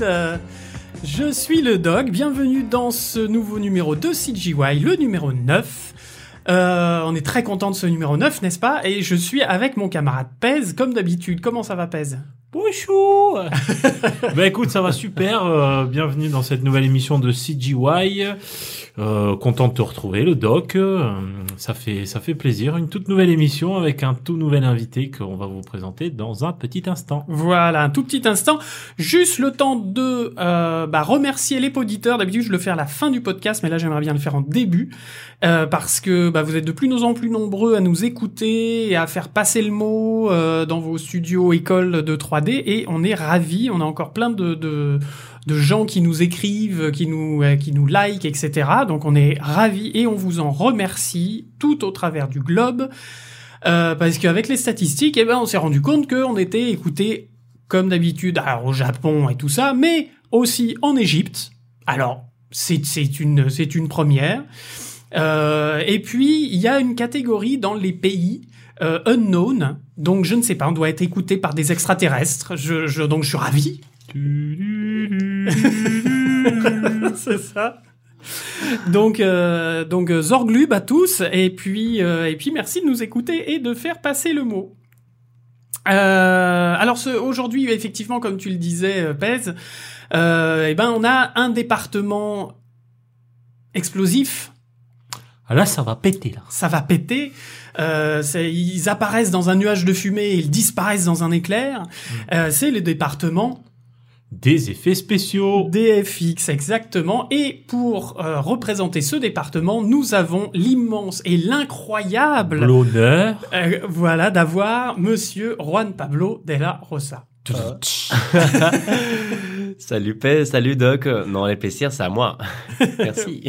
Je suis le Dog, bienvenue dans ce nouveau numéro de CGY, le numéro 9. Euh, on est très content de ce numéro 9, n'est-ce pas? Et je suis avec mon camarade Pez, comme d'habitude. Comment ça va Pez? Bonjour Bah écoute, ça va super. euh, bienvenue dans cette nouvelle émission de CGY. Euh, content de te retrouver, le doc. Euh, ça fait ça fait plaisir. Une toute nouvelle émission avec un tout nouvel invité qu'on va vous présenter dans un petit instant. Voilà, un tout petit instant. Juste le temps de euh, bah, remercier les auditeurs. D'habitude, je le fais à la fin du podcast, mais là, j'aimerais bien le faire en début. Euh, parce que bah, vous êtes de plus en plus nombreux à nous écouter et à faire passer le mot dans vos studios écoles de 3D. Et on est ravis. On a encore plein de... de de gens qui nous écrivent, qui nous, euh, qui nous like, etc. Donc on est ravis et on vous en remercie tout au travers du globe. Euh, parce qu'avec les statistiques, eh ben, on s'est rendu compte qu'on était écouté comme d'habitude au Japon et tout ça, mais aussi en Égypte. Alors, c'est une, une première. Euh, et puis, il y a une catégorie dans les pays unknown, donc je ne sais pas, on doit être écouté par des extraterrestres. Je, je, donc je suis ravi. c'est ça. Donc, euh, donc euh, Zorglub à tous, et puis, euh, et puis merci de nous écouter et de faire passer le mot. Euh, alors aujourd'hui, effectivement, comme tu le disais, Pez, eh ben on a un département explosif. Ah là, ça va péter là. Ça va péter. Euh, ils apparaissent dans un nuage de fumée et ils disparaissent dans un éclair. Euh, c'est le département Des effets spéciaux. DFX, exactement. Et pour euh, représenter ce département, nous avons l'immense et l'incroyable, L'honneur. euh, voilà, d'avoir Monsieur Juan Pablo de la Rosa. Salut P, salut Doc. Non, l'épaissir, c'est à moi. Merci.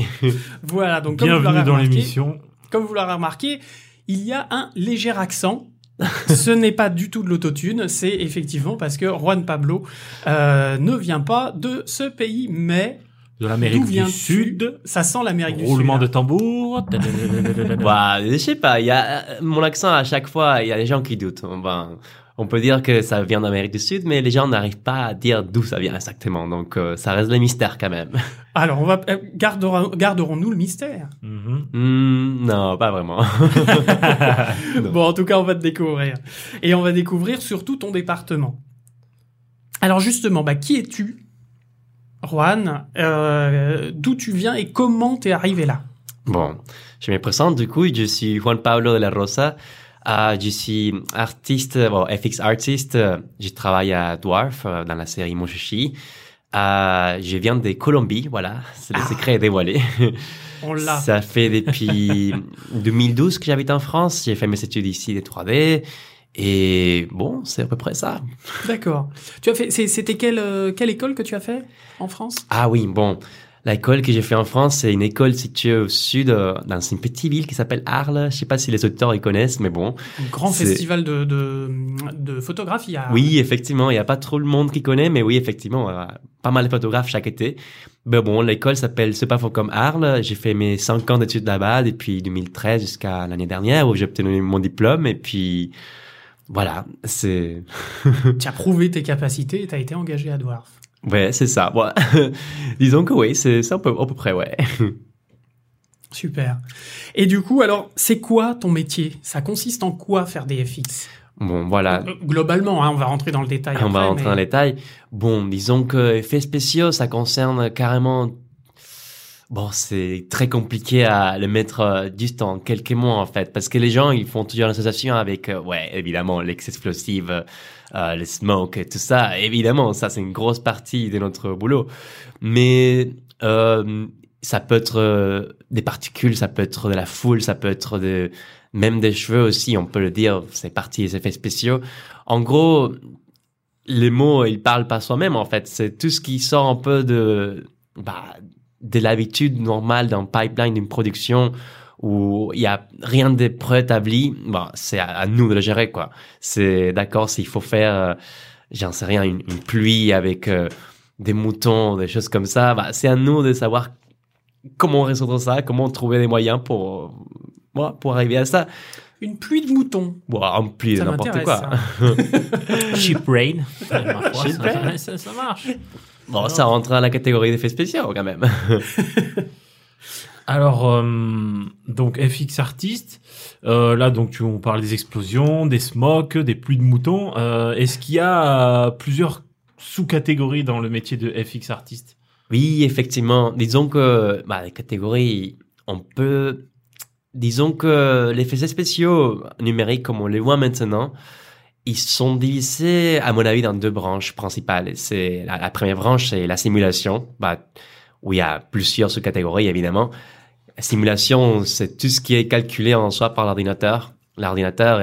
Voilà, donc comme vous Bienvenue l'aurez dans l'émission. comme vous l'aurez remarqué, il y a un léger accent. Ce n'est pas du tout de l'autotune, c'est effectivement parce que Juan Pablo euh, ne vient pas de ce pays, mais De l'Amérique d'où du Sud. Ça sent l'Amérique du Sud. Roulement hein. de tambour. bah, je sais pas, il y a mon accent à chaque fois, il y a des gens qui doutent. Ben, on peut dire que ça vient d'Amérique du Sud, mais les gens n'arrivent pas à dire d'où ça vient exactement. Donc, euh, ça reste le mystère quand même. Alors, on va euh, gardera- garderons-nous le mystère? Mhm. Hmm, non, pas vraiment. Non. Bon, en tout cas, on va te découvrir. Et on va découvrir surtout ton département. Alors justement, bah, qui es-tu, Juan? Euh, D'où tu viens et comment t'es arrivé là? Bon, je me présente du coup, je suis Juan Pablo de la Rosa. Euh, je suis artiste, bon, FX artiste. Euh, Je travaille à Dwarf euh, dans la série Moshishi. Euh, je viens de Colombie, voilà, c'est le Ah. secret dévoilé. On l'a. Ça fait depuis 2012 que j'habite en France. J'ai fait mes études ici de 3D. Et bon, c'est à peu près ça. D'accord. Tu as fait. C'était quelle euh, quelle école que tu as fait en France? Ah oui, bon. L'école que j'ai fait en France, c'est une école située au sud, euh, dans une petite ville qui s'appelle Arles. Je sais pas si les auditeurs y connaissent, mais bon. Un grand festival de, de de photographie. À... Oui, effectivement, il n'y a pas trop le monde qui connaît, mais oui, effectivement, euh, pas mal de photographes chaque été. Mais bon, l'école s'appelle C'est pas faux comme Arles. J'ai fait mes cinq ans d'études là-bas depuis 2013 jusqu'à l'année dernière où j'ai obtenu mon diplôme. Et puis, voilà, c'est... Tu as prouvé tes capacités et tu as été engagé à Dwarf. Ouais, c'est ça. Bon, disons que oui, c'est c'est à peu, à peu près, ouais. Super. Et du coup, alors, c'est quoi ton métier? Ça consiste en quoi faire des FX Bon, voilà. Euh, Globalement, hein, on va rentrer dans le détail. On va rentrer mais- dans les détails. Bon, disons que effets spéciaux, ça concerne carrément... Bon, c'est très compliqué à le mettre euh, juste en quelques mots, en fait, parce que les gens, ils font toujours l'association avec, euh, ouais, évidemment, l'ex-explosive, euh, le smoke et tout ça. Évidemment, ça, c'est une grosse partie de notre boulot. Mais euh, ça peut être euh, des particules, ça peut être de la foule, ça peut être de, même des cheveux aussi, on peut le dire, c'est partie des effets spéciaux. En gros, les mots, ils parlent pas soi-même, en fait. C'est tout ce qui sort un peu de, bah, de l'habitude normale d'un pipeline d'une production où il y a rien de préétabli. Bon, c'est à, à nous de le gérer, quoi. C'est d'accord s'il faut faire, euh, j'en sais rien, une, une pluie avec euh, des moutons, des choses comme ça. Bah, c'est à nous de savoir comment résoudre ça, comment trouver des moyens pour, moi, pour arriver à ça. Une pluie de moutons. Bon, en plus Ça n'importe m'intéresse, quoi. Cheap Rain. Ça marche. Bon, ça rentre dans la catégorie d'effets spéciaux quand même. Alors, euh, donc FX Artist, euh, là donc tu, on parle des explosions, des smokes, des pluies de moutons. Euh, Est-ce qu'il y a plusieurs sous-catégories dans le métier de FX Artist Oui, effectivement. Disons que bah, les catégories, on peut. Disons que les effets spéciaux numériques, comme on les voit maintenant, ils sont divisés, à mon avis, dans deux branches principales. C'est la, première branche, c'est la simulation, bah, où il y a plusieurs sous-catégories, évidemment. La simulation, c'est tout ce qui est calculé en soi par l'ordinateur. L'ordinateur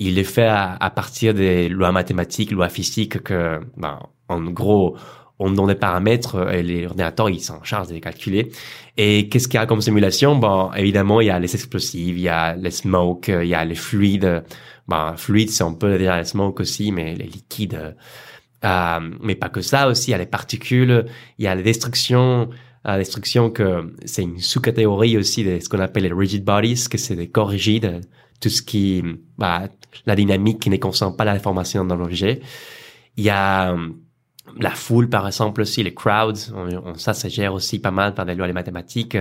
il est fait à, partir des lois mathématiques, lois physiques que, ben, en gros, on donne des paramètres et les ordinateurs, ils s'en chargent de les calculer. Et qu'est-ce qu'il y a comme simulation? Bon, évidemment, il y a les explosifs, il y a les smokes, il y a les fluides. Ben, fluides, c'est un peu déjà les smokes aussi, mais les liquides. Euh, mais pas que ça aussi, il y a les particules, il y a les destructions, la destruction que c'est une sous-catégorie aussi de ce qu'on appelle les rigid bodies, que c'est des corps rigides, tout ce qui, bah, la dynamique qui ne concerne pas la déformation dans l'objet. Il y a euh, la foule, par exemple, aussi, les crowds, on, ça se gère aussi pas mal par des lois des mathématiques.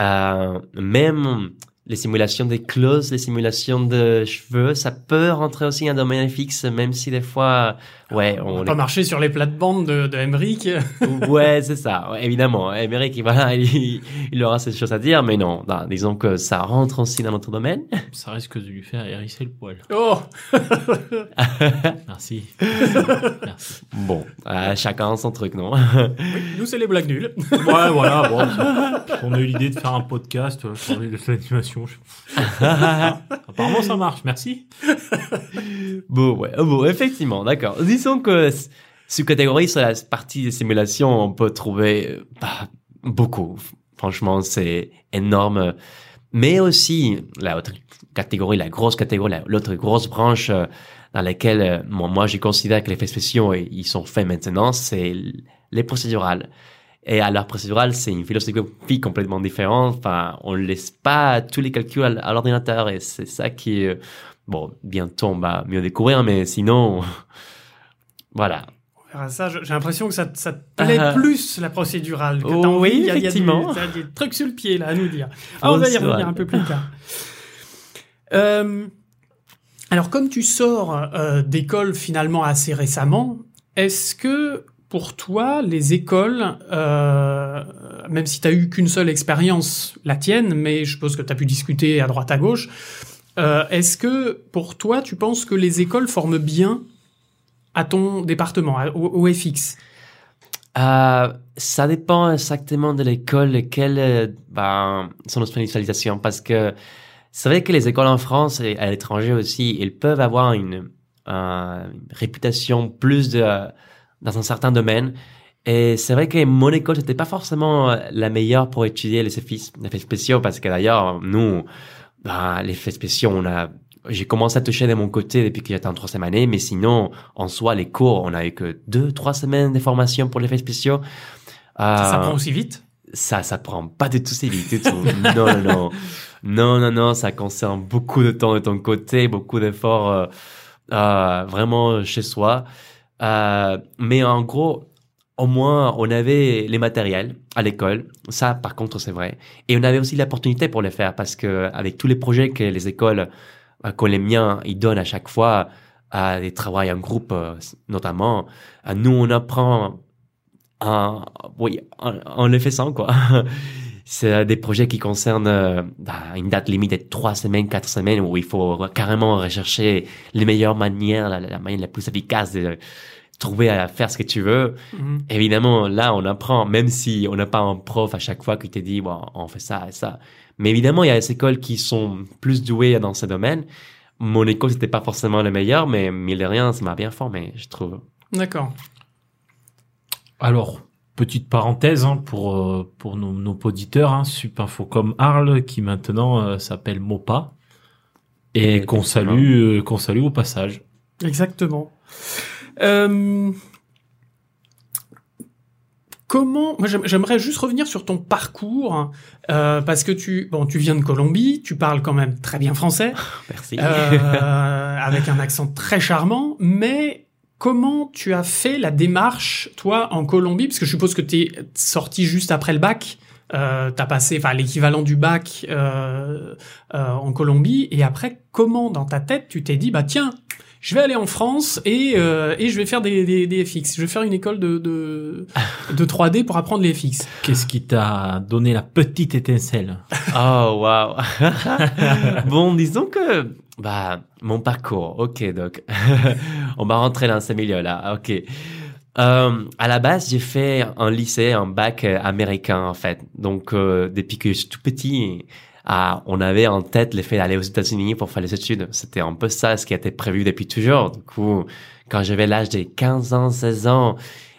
Euh, même les simulations des clauses, les simulations de cheveux, ça peut rentrer aussi en domaine fixe, même si des fois, ouais, On on va les pas marcher sur les plates-bandes de, de Emmerich. ouais, c'est ça. Ouais, évidemment, Émeric, il, voilà, il, il aura ces choses à dire, mais non, non, disons que ça rentre aussi dans notre domaine. Ça risque de lui faire hérisser le poil. Oh Merci. Merci. Bon, euh, chacun son truc, non? Nous, c'est les blagues nulles. Ouais, voilà. Bon, on a eu l'idée de faire un podcast euh, sur l'animation. Je- Apparemment, ça marche. Merci. Bon, ouais, oh, bon, effectivement, d'accord. Disons que s- sous-catégorie sur la partie des simulations, on peut trouver euh, beaucoup. Franchement, c'est énorme. Mais aussi, la autre catégorie, la grosse catégorie, la- l'autre grosse branche euh, dans laquelle euh, moi, moi, je considère que les effets spéciaux, ils sont faits maintenant, c'est les procédurales. Et alors, procédural, c'est une philosophie complètement différente. Enfin, on ne laisse pas tous les calculs à, à l'ordinateur et c'est ça qui bon, bientôt on va mieux découvrir, mais sinon, voilà. On verra ça. J'ai l'impression que ça, ça te plaît Ah. plus, la procédurale. Que Oh, oui, Il y a- y des trucs sur le pied, là, à nous dire. Ah, on va y revenir un peu plus tard. Euh, alors, comme tu sors euh, d'école finalement assez récemment, est-ce que pour toi, les écoles, euh, même si tu as eu qu'une seule expérience, la tienne, mais je suppose que tu as pu discuter à droite à gauche, euh, est-ce que pour toi, tu penses que les écoles forment bien à ton département, au, au FX Euh, ça dépend exactement de l'école et quelle euh, ben, sont nos spécialisations parce que c'est vrai que les écoles en France et à l'étranger aussi, ils peuvent avoir une, euh, réputation plus de, dans un certain domaine. Et c'est vrai que mon école, c'était pas forcément la meilleure pour étudier les effets, les effets spéciaux parce que d'ailleurs, nous, ben, les effets spéciaux, on a, j'ai commencé à toucher de mon côté depuis que j'étais en troisième année, mais sinon, en soi, les cours, on eu que deux, trois semaines de formation pour les effets spéciaux. Ça Euh, prend aussi vite? ça, ça prend pas du tout si vite du tout. non, non, non. Non, non, non, ça concerne beaucoup de temps de ton côté, beaucoup d'efforts euh, euh, vraiment chez soi. Mais en gros, au moins, on avait les matériels à l'école. Ça, par contre, c'est vrai. Et on avait aussi l'opportunité pour le faire parce que avec tous les projets que les écoles, miens, ils donnent à chaque fois, à des travaux en groupe, euh, notamment, euh, nous, on apprend en, oui, en, en le faisant, quoi. C'est des projets qui concernent euh, bah, une date limite de trois semaines, quatre semaines, où il faut carrément rechercher les meilleures manières, la, la manière la plus efficace de trouver à faire ce que tu veux. Mhm. Évidemment, là, on apprend, même si on n'a pas un prof à chaque fois qui te dit, bon, on fait ça et ça. Mais évidemment, il y a des écoles qui sont plus douées dans ce domaine. Mon école, c'était pas forcément le meilleur, mais mille de rien, ça m'a bien formé, je trouve. D'accord. Alors, petite parenthèse hein, pour, euh, pour nos, nos auditeurs, hein, Supinfocom Arles, qui maintenant euh, s'appelle Mopa, et qu'on salue, euh, qu'on salue au passage. Exactement. Euh, Comment Moi, j'aim- j'aimerais juste revenir sur ton parcours euh, parce que tu bon, tu viens de Colombie, tu parles quand même très bien français, Merci. euh, avec un accent très charmant, mais comment tu as fait la démarche, toi, en Colombie? Parce que je suppose que tu es sorti juste après le bac. Euh, t'as passé, enfin, l'équivalent du bac euh, euh, en Colombie, et après, comment dans ta tête tu t'es dit, bah tiens, je vais aller en France et, euh, et je vais faire des, des, des FX. Je vais faire une école de, de, de 3D pour apprendre les FX. Qu'est-ce qui t'a donné la petite étincelle Oh waouh. bon, disons que bah mon parcours. Ok, donc on va rentrer dans ce milieu-là. Ok. Euh, à la base, j'ai fait un lycée, un bac américain en fait. Donc euh, depuis que je suis tout petit, ah, on avait en tête le fait d'aller aux États-Unis pour faire les études. C'était un peu ça, ce qui était prévu depuis toujours. Du coup, quand j'avais l'âge de 15 ans, 16 ans,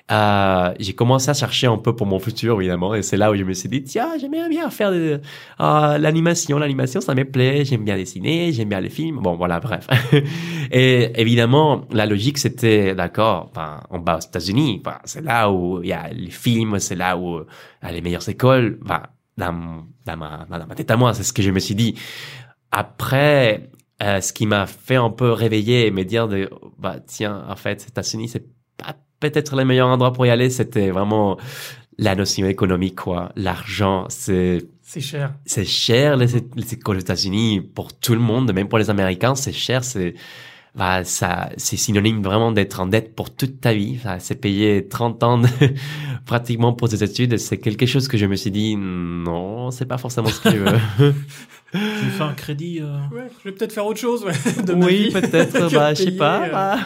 euh, j'ai commencé à chercher un peu pour mon futur, évidemment. Et c'est là où je me suis dit, tiens, j'aimerais bien faire de, euh, l'animation. L'animation, ça me plaît. J'aime bien dessiner, j'aime bien les films. Bon, voilà, bref. et évidemment, la logique, c'était, d'accord, ben, on va aux États-Unis. Ben, c'est là où il y a les films, c'est là où il y a les meilleures écoles. Ben, dans, dans, ma, dans ma tête à moi, c'est ce que je me suis dit. Après, euh, ce qui m'a fait un peu réveiller et me dire de, bah, tiens, en fait, les États-Unis, c'est pas peut-être le meilleur endroit pour y aller. C'était vraiment la notion économique, quoi. L'argent, c'est, C'est cher. c'est cher, les, les États-Unis, pour tout le monde, même pour les Américains, c'est cher, c'est, bah, ça, c'est synonyme vraiment d'être en dette pour toute ta vie. C'est payer 30 ans de- pratiquement pour tes études. C'est quelque chose que je me suis dit, non, c'est pas forcément ce que je veux. Tu fais un crédit euh, Ouais, je vais peut-être faire autre chose. Ouais, de oui, peut-être, bah, je sais pas, euh, bah,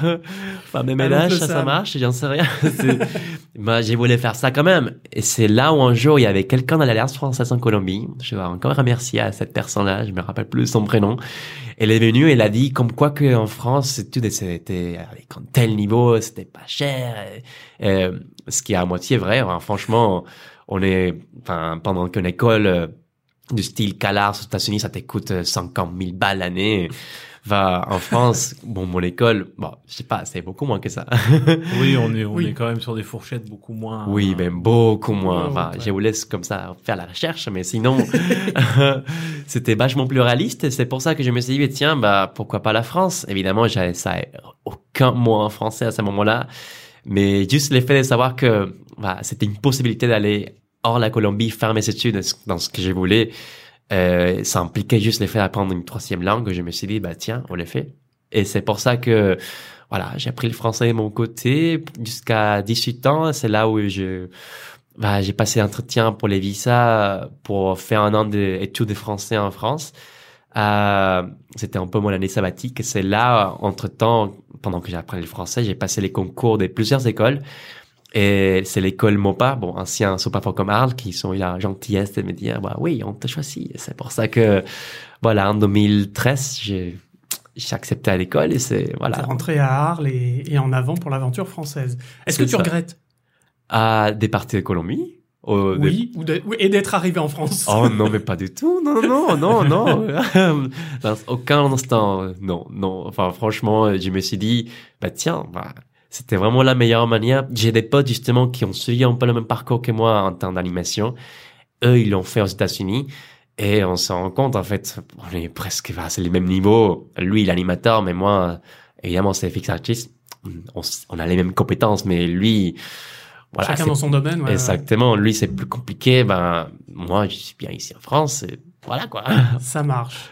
enfin, mes ménages, ça, ça marche, j'en sais rien. Bah, j'ai voulu faire ça quand même. Et c'est là où un jour, il y avait quelqu'un de l'Alliance française en Colombie. Je vais encore remercier à cette personne-là, je me rappelle plus son prénom. Elle est venue et elle a dit comme quoi que en France, tout c'était avec un tel niveau, c'était pas cher. Et, euh, ce qui est à moitié vrai. hein. Franchement, on est, enfin, pendant qu'une école euh, du style CalArts aux États-Unis, ça te coûte euh, 50 000 balles l'année. Va en France, bon, mon école, bon, je sais pas, c'est beaucoup moins que ça. Oui, on est, on Oui. est quand même sur des fourchettes beaucoup moins. Oui, euh, mais beaucoup moins. Enfin, ouais. je vous laisse comme ça faire la recherche, mais sinon, c'était vachement plus réaliste. C'est pour ça que je me suis dit, mais tiens, bah, pourquoi pas la France? Évidemment, j'avais ça, aucun mot en français à ce moment-là. Mais juste le fait de savoir que, bah, c'était une possibilité d'aller hors la Colombie, faire mes études dans ce que je voulais, euh, ça impliquait juste le fait d'apprendre une troisième langue. Je me suis dit, bah, tiens, on le fait. Et c'est pour ça que, voilà, j'ai appris le français de mon côté jusqu'à 18 ans. C'est là où je, bah, j'ai passé entretien pour les visas pour faire un an d'études de français en France. Euh, c'était un peu mon année sabbatique. C'est là, entre temps, pendant que j'apprenais le français, j'ai passé les concours de plusieurs écoles. Et c'est l'école MOPA, bon, ancien Sopafor comme Arles, qui sont eu la gentillesse de me dire, bah oui, on te choisit. Et C'est pour ça que, voilà, en 2013, j'ai, j'ai accepté à l'école et c'est, T'es voilà, rentré à Arles et, et en avant pour l'aventure française. Est-ce que tu ça. regrettes? À des parties de Colombie. des- Oui, ou de- oui, et d'être arrivé en France. Oh non, mais pas du tout. Non, non, non, non. Dans aucun instant, non, non. Enfin, franchement, je me suis dit, bah tiens, bah, c'était vraiment la meilleure manière. J'ai des potes justement qui ont suivi un peu le même parcours que moi en termes d'animation. Eux, ils l'ont fait aux États-Unis. Et on se rend compte, en fait, on est presque, bah, c'est les mêmes niveaux. Lui, l'animateur, mais moi, évidemment, c'est FX artist. On, a les mêmes compétences, mais lui, voilà, Chacun dans son domaine. ouais, ouais. Exactement. Lui, c'est plus compliqué. Ben, moi, je suis bien ici en France. et voilà, quoi. Ça marche.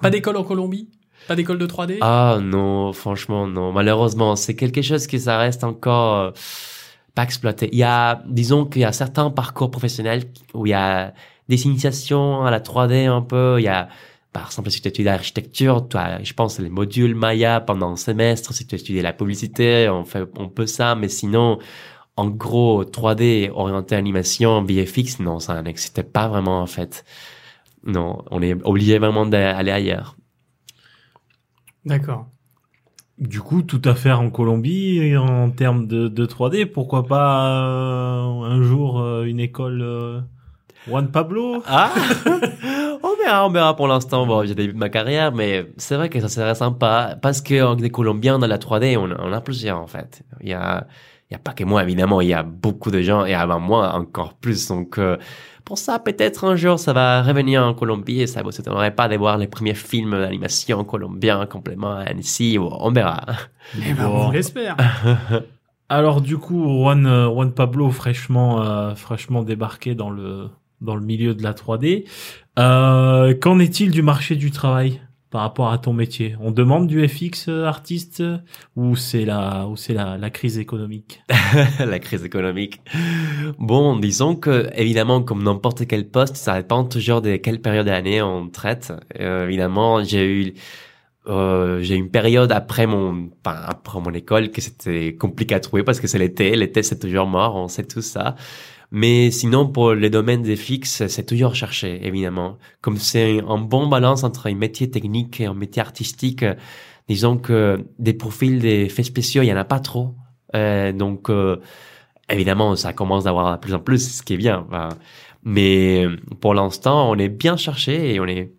Pas d'école en Colombie? Pas d'école de 3D ah, non, franchement, non. Malheureusement, c'est quelque chose qui ça reste encore euh, pas exploité. Il y a, disons qu'il y a certains parcours professionnels où il y a des initiations à la 3D un peu. Il y a, par exemple, si tu étudies l'architecture, tu as, je pense, les modules Maya pendant un semestre. Si tu étudies la publicité, on on peut ça. Mais sinon, en gros, 3D orienté animation, VFX, non, ça n'existait pas vraiment, en fait. Non, on est obligé vraiment d'aller ailleurs. D'accord. Du coup, tout à faire en Colombie et en termes de, de 3D. Pourquoi pas euh, un jour euh, une école euh, Juan Pablo? Ah Oh verra, on verra pour l'instant. Bon, j'ai début de ma carrière, mais c'est vrai que ça serait sympa parce que des Colombiens dans la 3D, on, on a plusieurs en fait. Il y a, il y a pas que moi évidemment, il y a beaucoup de gens et avant moi encore plus. Donc euh, pour ça, peut-être un jour ça va revenir en Colombie et ça vous étonnerait pas de voir les premiers films d'animation colombiens complètement à Annecy. On verra. Eh ben, Bon. on l'espère. Alors du coup, Juan, euh, Juan Pablo fraîchement euh, fraîchement débarqué dans le dans le milieu de la 3D. Euh, Qu'en est-il du marché du travail? Par rapport à ton métier On demande du FX euh, artiste ou c'est la ou c'est la, la crise économique? La crise économique. Bon, disons que évidemment, comme n'importe quel poste, ça dépend toujours de quelle période de l'année on traite. Euh, évidemment, j'ai eu euh, j'ai une période après mon enfin, après mon école que c'était compliqué à trouver parce que c'est l'été. L'été c'est toujours mort, on sait tout ça. Mais sinon, pour les domaines des fixes, c'est toujours cherché, évidemment. Comme c'est un bon balance entre un métier technique et un métier artistique, euh, disons que des profils d'effets spéciaux, il y en a pas trop. Euh, donc, euh, évidemment, ça commence d'avoir de plus en plus, ce qui est bien. Mais pour l'instant, on est bien cherché et on est,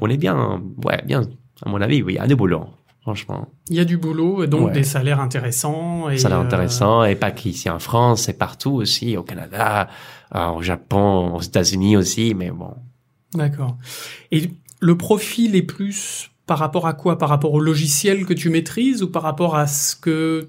on est bien, ouais, bien. À mon avis, oui, a du boulot, franchement. Il y a du boulot, et donc Ouais. des salaires intéressants. Et, l'air euh, intéressant et pas qu'ici en France, c'est partout aussi, au Canada, euh, au Japon, aux États-Unis aussi, mais bon. D'accord. Et le profil est plus par rapport à quoi? Par rapport au logiciel que tu maîtrises ou par rapport à ce que,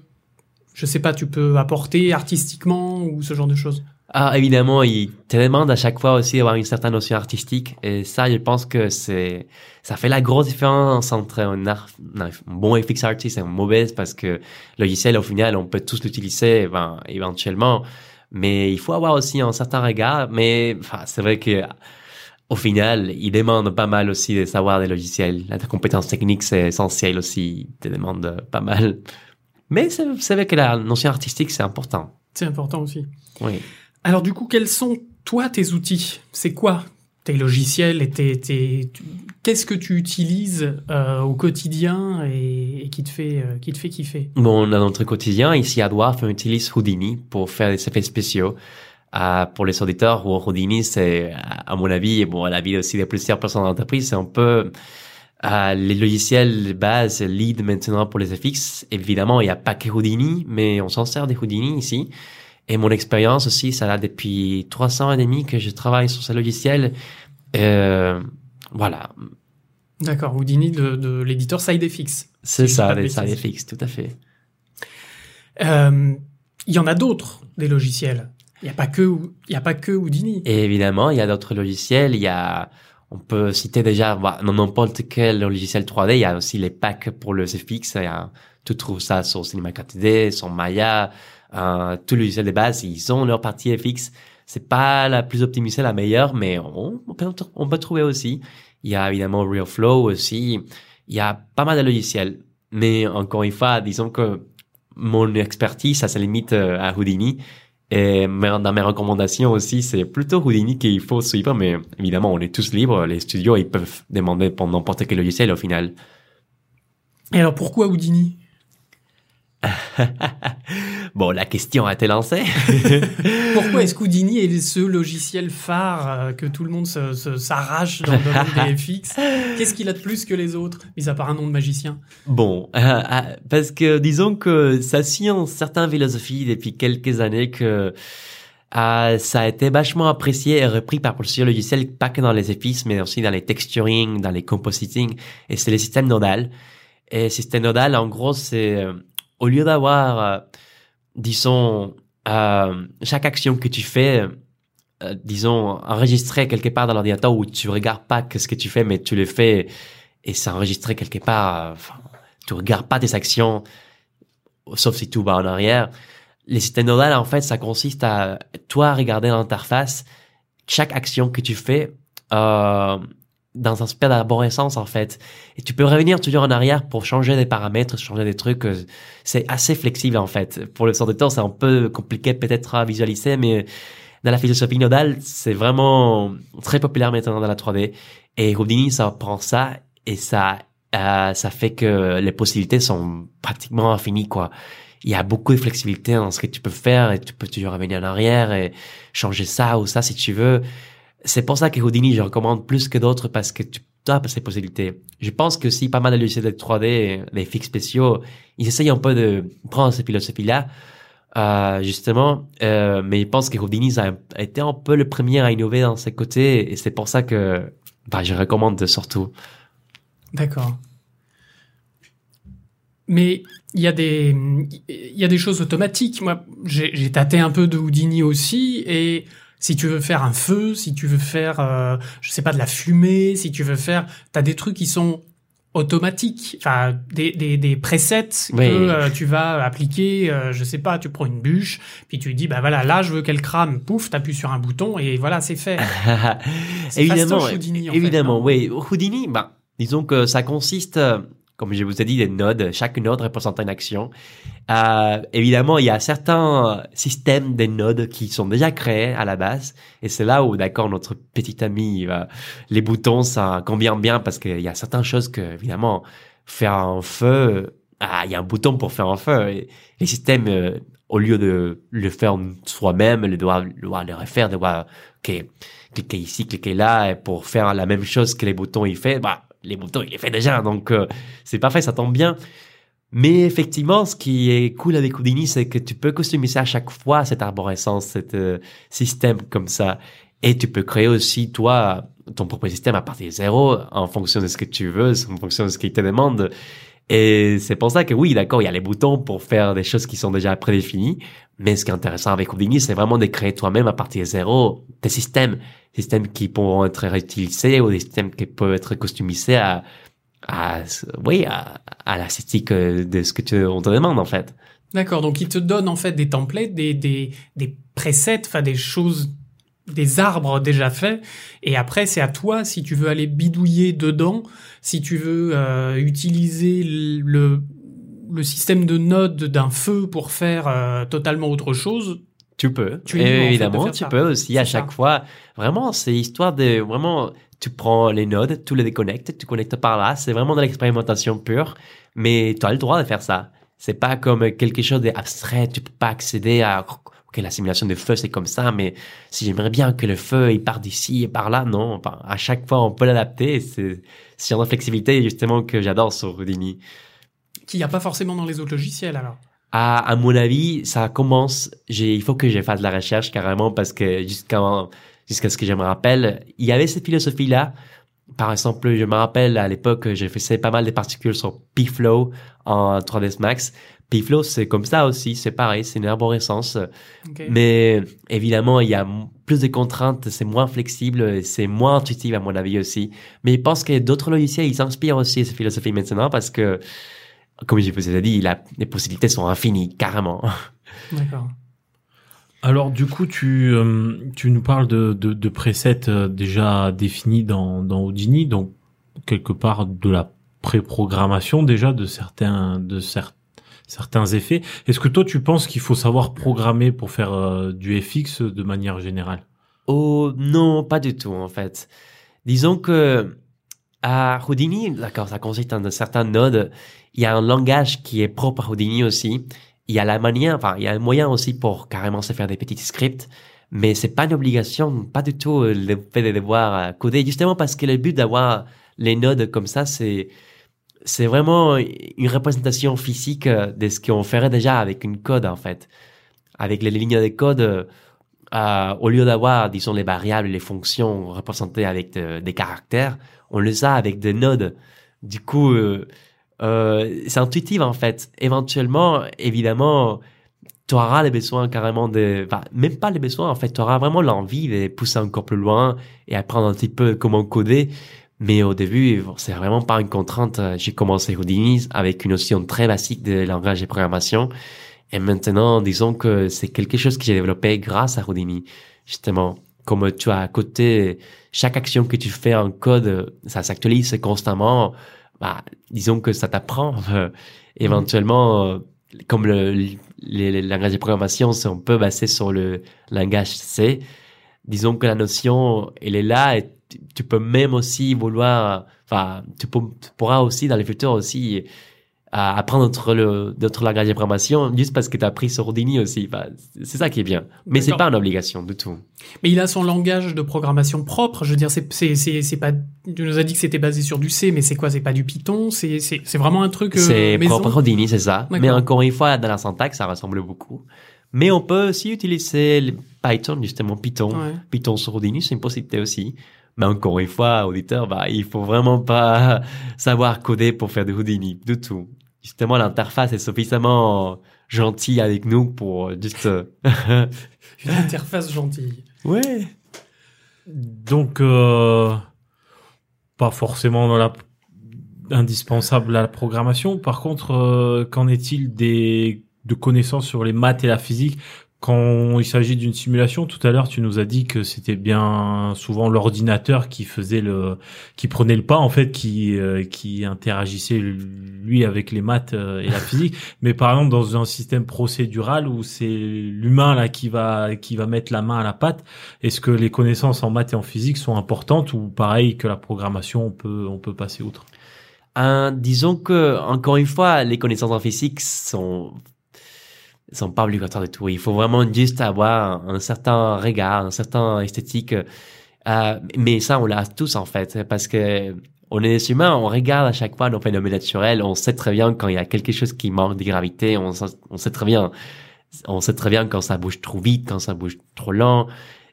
je sais pas, tu peux apporter artistiquement ou ce genre de choses? Ah, évidemment, il te demande à chaque fois aussi d'avoir une certaine notion artistique. Et ça, je pense que c'est, ça fait la grosse différence entre un, art, un bon FX artist et un mauvais parce que le logiciel, au final, on peut tous l'utiliser, ben, éventuellement. Mais il faut avoir aussi un certain regard. Mais, enfin, c'est vrai que, au final, il demande pas mal aussi de savoir des logiciels. La compétence technique, c'est essentiel aussi. Il te demande pas mal. Mais c'est c'est vrai que la notion artistique, c'est important. C'est important aussi. Oui. Alors du coup, quels sont, toi, tes outils? C'est quoi tes logiciels et tes... Qu'est-ce que tu utilises euh, au quotidien et, qui, te fait, euh, qui te fait kiffer? Bon, dans notre quotidien, ici à Dwarf, on utilise Houdini pour faire des effets spéciaux. Euh, pour les auditeurs, Houdini, c'est, à mon avis, et bon, à l'avis aussi de plusieurs personnes dans l'entreprise, c'est un peu les logiciels base lead maintenant pour les FX. Évidemment, il n'y a pas que Houdini, mais on s'en sert des Houdini ici. Et mon expérience aussi, ça a depuis trois ans et demi que je travaille sur ce logiciel. Euh, voilà, D'accord, Houdini de, de l'éditeur SideFX. c'est Si ça. SideFX, tout à fait. Euh, Il y en a d'autres, des logiciels. Il n'y a pas que, il y a pas que Houdini. Et évidemment, il y a d'autres logiciels. Il y a, on peut citer déjà, bah, dans n'importe quel logiciel 3D, il y a aussi les packs pour le FX. Il y a, tu trouves ça sur Cinema 4D, sur Maya, euh, tous les de base, ils ont leur partie FX. C'est pas la plus optimisée, la meilleure, mais on, peut, trouver aussi. Il y a évidemment RealFlow aussi. Il y a pas mal de logiciels. Mais encore une fois, disons que mon expertise, ça se limite euh, à Houdini. Et dans mes recommandations aussi, c'est plutôt Houdini qu'il faut suivre, mais évidemment, on est tous libres. Les studios, ils peuvent demander pour n'importe quel logiciel au final. Et alors pourquoi Houdini? Bon, la question a été lancée. Pourquoi est-ce qu'Houdini est ce logiciel phare euh, que tout le monde s'arrache dans le domaine des FX Qu'est-ce qu'il a de plus que les autres, mis à part un nom de magicien? Bon, euh, euh, parce que disons que ça suit une certaine philosophie depuis quelques années que euh, ça a été vachement apprécié et repris par plusieurs logiciels, pas que dans les FX, mais aussi dans les texturing, dans les compositing, et c'est le système nodal. Et le système nodal, en gros, c'est au lieu d'avoir, euh, disons, euh, chaque action que tu fais, euh, disons, enregistrée quelque part dans l'ordinateur où tu regardes pas ce que tu fais, mais tu le fais et c'est enregistré quelque part. tu regardes pas tes actions, sauf si tout va en arrière. Les systèmes nodal, en fait, ça consiste à toi regarder l'interface, chaque action que tu fais dans un aspect d'arborescence, en fait. Et tu peux revenir toujours en arrière pour changer des paramètres, changer des trucs. euh, C'est assez flexible, en fait. Pour le sort de temps, c'est un peu compliqué peut-être à visualiser, mais dans la philosophie nodale, c'est vraiment très populaire maintenant dans la 3D. Et Houdini, ça prend ça et ça, euh, ça fait que les possibilités sont pratiquement infinies, quoi. Il y a beaucoup de flexibilité dans ce que tu peux faire et tu peux toujours revenir en arrière et changer ça ou ça si tu veux. C'est pour ça que Houdini, je recommande plus que d'autres parce que tu as ces possibilités. Je pense que si pas mal de logiciels de 3D, les fixes spéciaux, ils essayent un peu de prendre cette philosophie-là, euh, justement, euh, mais je pense que Houdini a été un peu le premier à innover dans ses côtés et c'est pour ça que bah, je recommande surtout. D'accord. Mais il y a des il y a des choses automatiques. Moi, j'ai tâté un peu de Houdini aussi et si tu veux faire un feu, si tu veux faire, euh, je sais pas, de la fumée, si tu veux faire, t'as des trucs qui sont automatiques, enfin des, des, des presets que euh, tu vas appliquer, euh, je sais pas, tu prends une bûche, puis tu dis bah voilà, là je veux qu'elle crame, pouf, t'appuies sur un bouton et voilà, c'est fait. évidemment, Houdini, évidemment, oui. Houdini, bah disons que ça consiste comme je vous ai dit, des nodes. Chaque node représente une action. Euh, évidemment, il y a certains systèmes des nodes qui sont déjà créés à la base. Et c'est là où, d'accord, notre petit ami, euh, les boutons, ça convient bien parce qu'il y a certaines choses que, évidemment, faire un feu, ah, il y a un bouton pour faire un feu. Et les systèmes, euh, au lieu de le faire soi-même, le doit, le refaire, doit okay, cliquer ici, cliquer là, pour faire la même chose que les boutons il fait, bah, les boutons, il est fait déjà, donc euh, c'est parfait, ça tombe bien. Mais effectivement, ce qui est cool avec Houdini, c'est que tu peux customiser à chaque fois cette arborescence, cet euh, système comme ça. Et tu peux créer aussi, toi, ton propre système à partir de zéro, en fonction de ce que tu veux, en fonction de ce qu'il te demande. Et c'est pour ça que oui, d'accord, il y a les boutons pour faire des choses qui sont déjà prédéfinies. Mais ce qui est intéressant avec Houdini, c'est vraiment de créer toi-même à partir de zéro tes systèmes systèmes qui pourront être réutilisés ou des systèmes qui peuvent être customisés à, à oui, à, à l'esthétique euh, de ce que tu, on te demande, en fait. D'accord. Donc, il te donne, en fait, des templates, des, des, des presets, enfin, des choses, des arbres déjà faits. Et après, c'est à toi, si tu veux aller bidouiller dedans, si tu veux euh, utiliser le, le système de nodes d'un feu pour faire euh, totalement autre chose, tu peux. Tu évidemment, tu peux aussi à chaque fois. Vraiment, c'est histoire de vraiment. Tu prends les nodes, tu les déconnectes, tu connectes par là. C'est vraiment de l'expérimentation pure, mais tu as le droit de faire ça. C'est pas comme quelque chose d'abstrait. Tu peux pas accéder à ok la simulation de feu c'est comme ça, mais si j'aimerais bien que le feu il part d'ici et par là, non. Enfin, à chaque fois on peut l'adapter. C'est c'est une flexibilité justement que j'adore sur Houdini. Qu'il n'y a pas forcément dans les autres logiciels alors à, à mon avis, ça commence. Il faut que je fasse de la recherche carrément parce que jusqu'à jusqu'à ce que je me rappelle, il y avait cette philosophie-là. Par exemple, je me rappelle à l'époque, j'ai fait pas mal de particules sur P-Flow en 3ds Max. P-Flow, c'est comme ça aussi, c'est pareil, c'est une arborescence. Mais évidemment, il y a plus de contraintes, c'est moins flexible, c'est moins intuitif à mon avis aussi. Mais je pense que d'autres logiciels, ils s'inspirent aussi de cette philosophie maintenant parce que comme je vous ai dit, les possibilités sont infinies, carrément. D'accord. Alors du coup, tu, euh, tu nous parles de, de, de presets euh, déjà définis dans, dans Houdini, donc quelque part de la pré-programmation déjà de certains de certains effets. Est-ce que toi tu penses qu'il faut savoir programmer pour faire euh, du FX de manière générale? Oh non, pas du tout en fait. Disons que à Houdini, d'accord, ça consiste en certains nodes. Il y a un langage qui est propre à Houdini aussi. Il y a la manière, enfin, il y a un moyen aussi pour carrément se faire des petits scripts. Mais c'est pas une obligation, pas du tout euh, le fait de devoir euh, coder, justement parce que le but d'avoir les nodes comme ça, c'est c'est vraiment une représentation physique euh, de ce qu'on ferait déjà avec une code en fait. Avec les lignes de code, euh, au lieu d'avoir, disons, les variables, les fonctions représentées avec des caractères, on le a avec des nodes. Du coup, euh, euh, c'est intuitif en fait. Éventuellement, évidemment, tu auras les besoins carrément de... Même pas les besoins en fait, tu auras vraiment l'envie de pousser encore plus loin et apprendre un petit peu comment coder. Mais au début, c'est vraiment pas une contrainte. J'ai commencé Houdini avec une notion très basique de langage de programmation. Et maintenant, disons que c'est quelque chose que j'ai développé grâce à Houdini, justement comme tu as à côté chaque action que tu fais en code, ça s'actualise constamment. Bah, disons que ça t'apprend. Éventuellement, euh, comme le, les, langages de programmation sont un peu basés sur le langage C, disons que la notion, elle est là et tu, peux même aussi vouloir, enfin, tu, pourras aussi dans le futur aussi à apprendre d'autres le- d'autres langages de programmation juste parce que tu as appris sur Houdini aussi. Bah, c'est ça qui est bien. Mais c'est pas une obligation du tout. Mais il a son langage de programmation propre. Je veux dire, c'est c'est c'est pas. Tu nous as dit que c'était basé sur du C, mais c'est quoi? C'est pas du Python? C'est c'est c'est vraiment un truc. euh, C'est propre Houdini, c'est ça. Mais encore une fois, dans la syntaxe, ça ressemble beaucoup. Mais on peut aussi utiliser Python, justement Python. Ouais. Python sur Houdini, c'est une possibilité aussi. Mais encore une fois, auditeur, bah, il faut vraiment pas savoir coder pour faire du Houdini, du tout. Justement, l'interface est suffisamment gentille avec nous pour juste... euh, Une interface gentille. ouais. Donc, euh, pas forcément dans la, indispensable à la programmation. Par contre, euh, qu'en est-il des de connaissances sur les maths et la physique? Quand il s'agit d'une simulation Tout à l'heure, tu nous as dit que c'était bien souvent l'ordinateur qui faisait le, qui prenait le pas en fait, qui euh, qui interagissait lui avec les maths euh, et la physique. Mais par exemple, dans un système procédural où c'est l'humain là qui va qui va mettre la main à la pâte, est-ce que les connaissances en maths et en physique sont importantes ou pareil que la programmation, on peut on peut passer outre? Euh, disons que, encore une fois, les connaissances en physique sont sont pas obligatoires du tout. Il faut vraiment juste avoir un, certain regard, un certain esthétique. Euh, mais ça, on l'a tous en fait, parce que on est des humains, on regarde à chaque fois nos phénomènes naturels, on sait très bien quand il y a quelque chose qui manque de gravité, on sait très bien, on sait très bien quand ça bouge trop vite, quand ça bouge trop lent.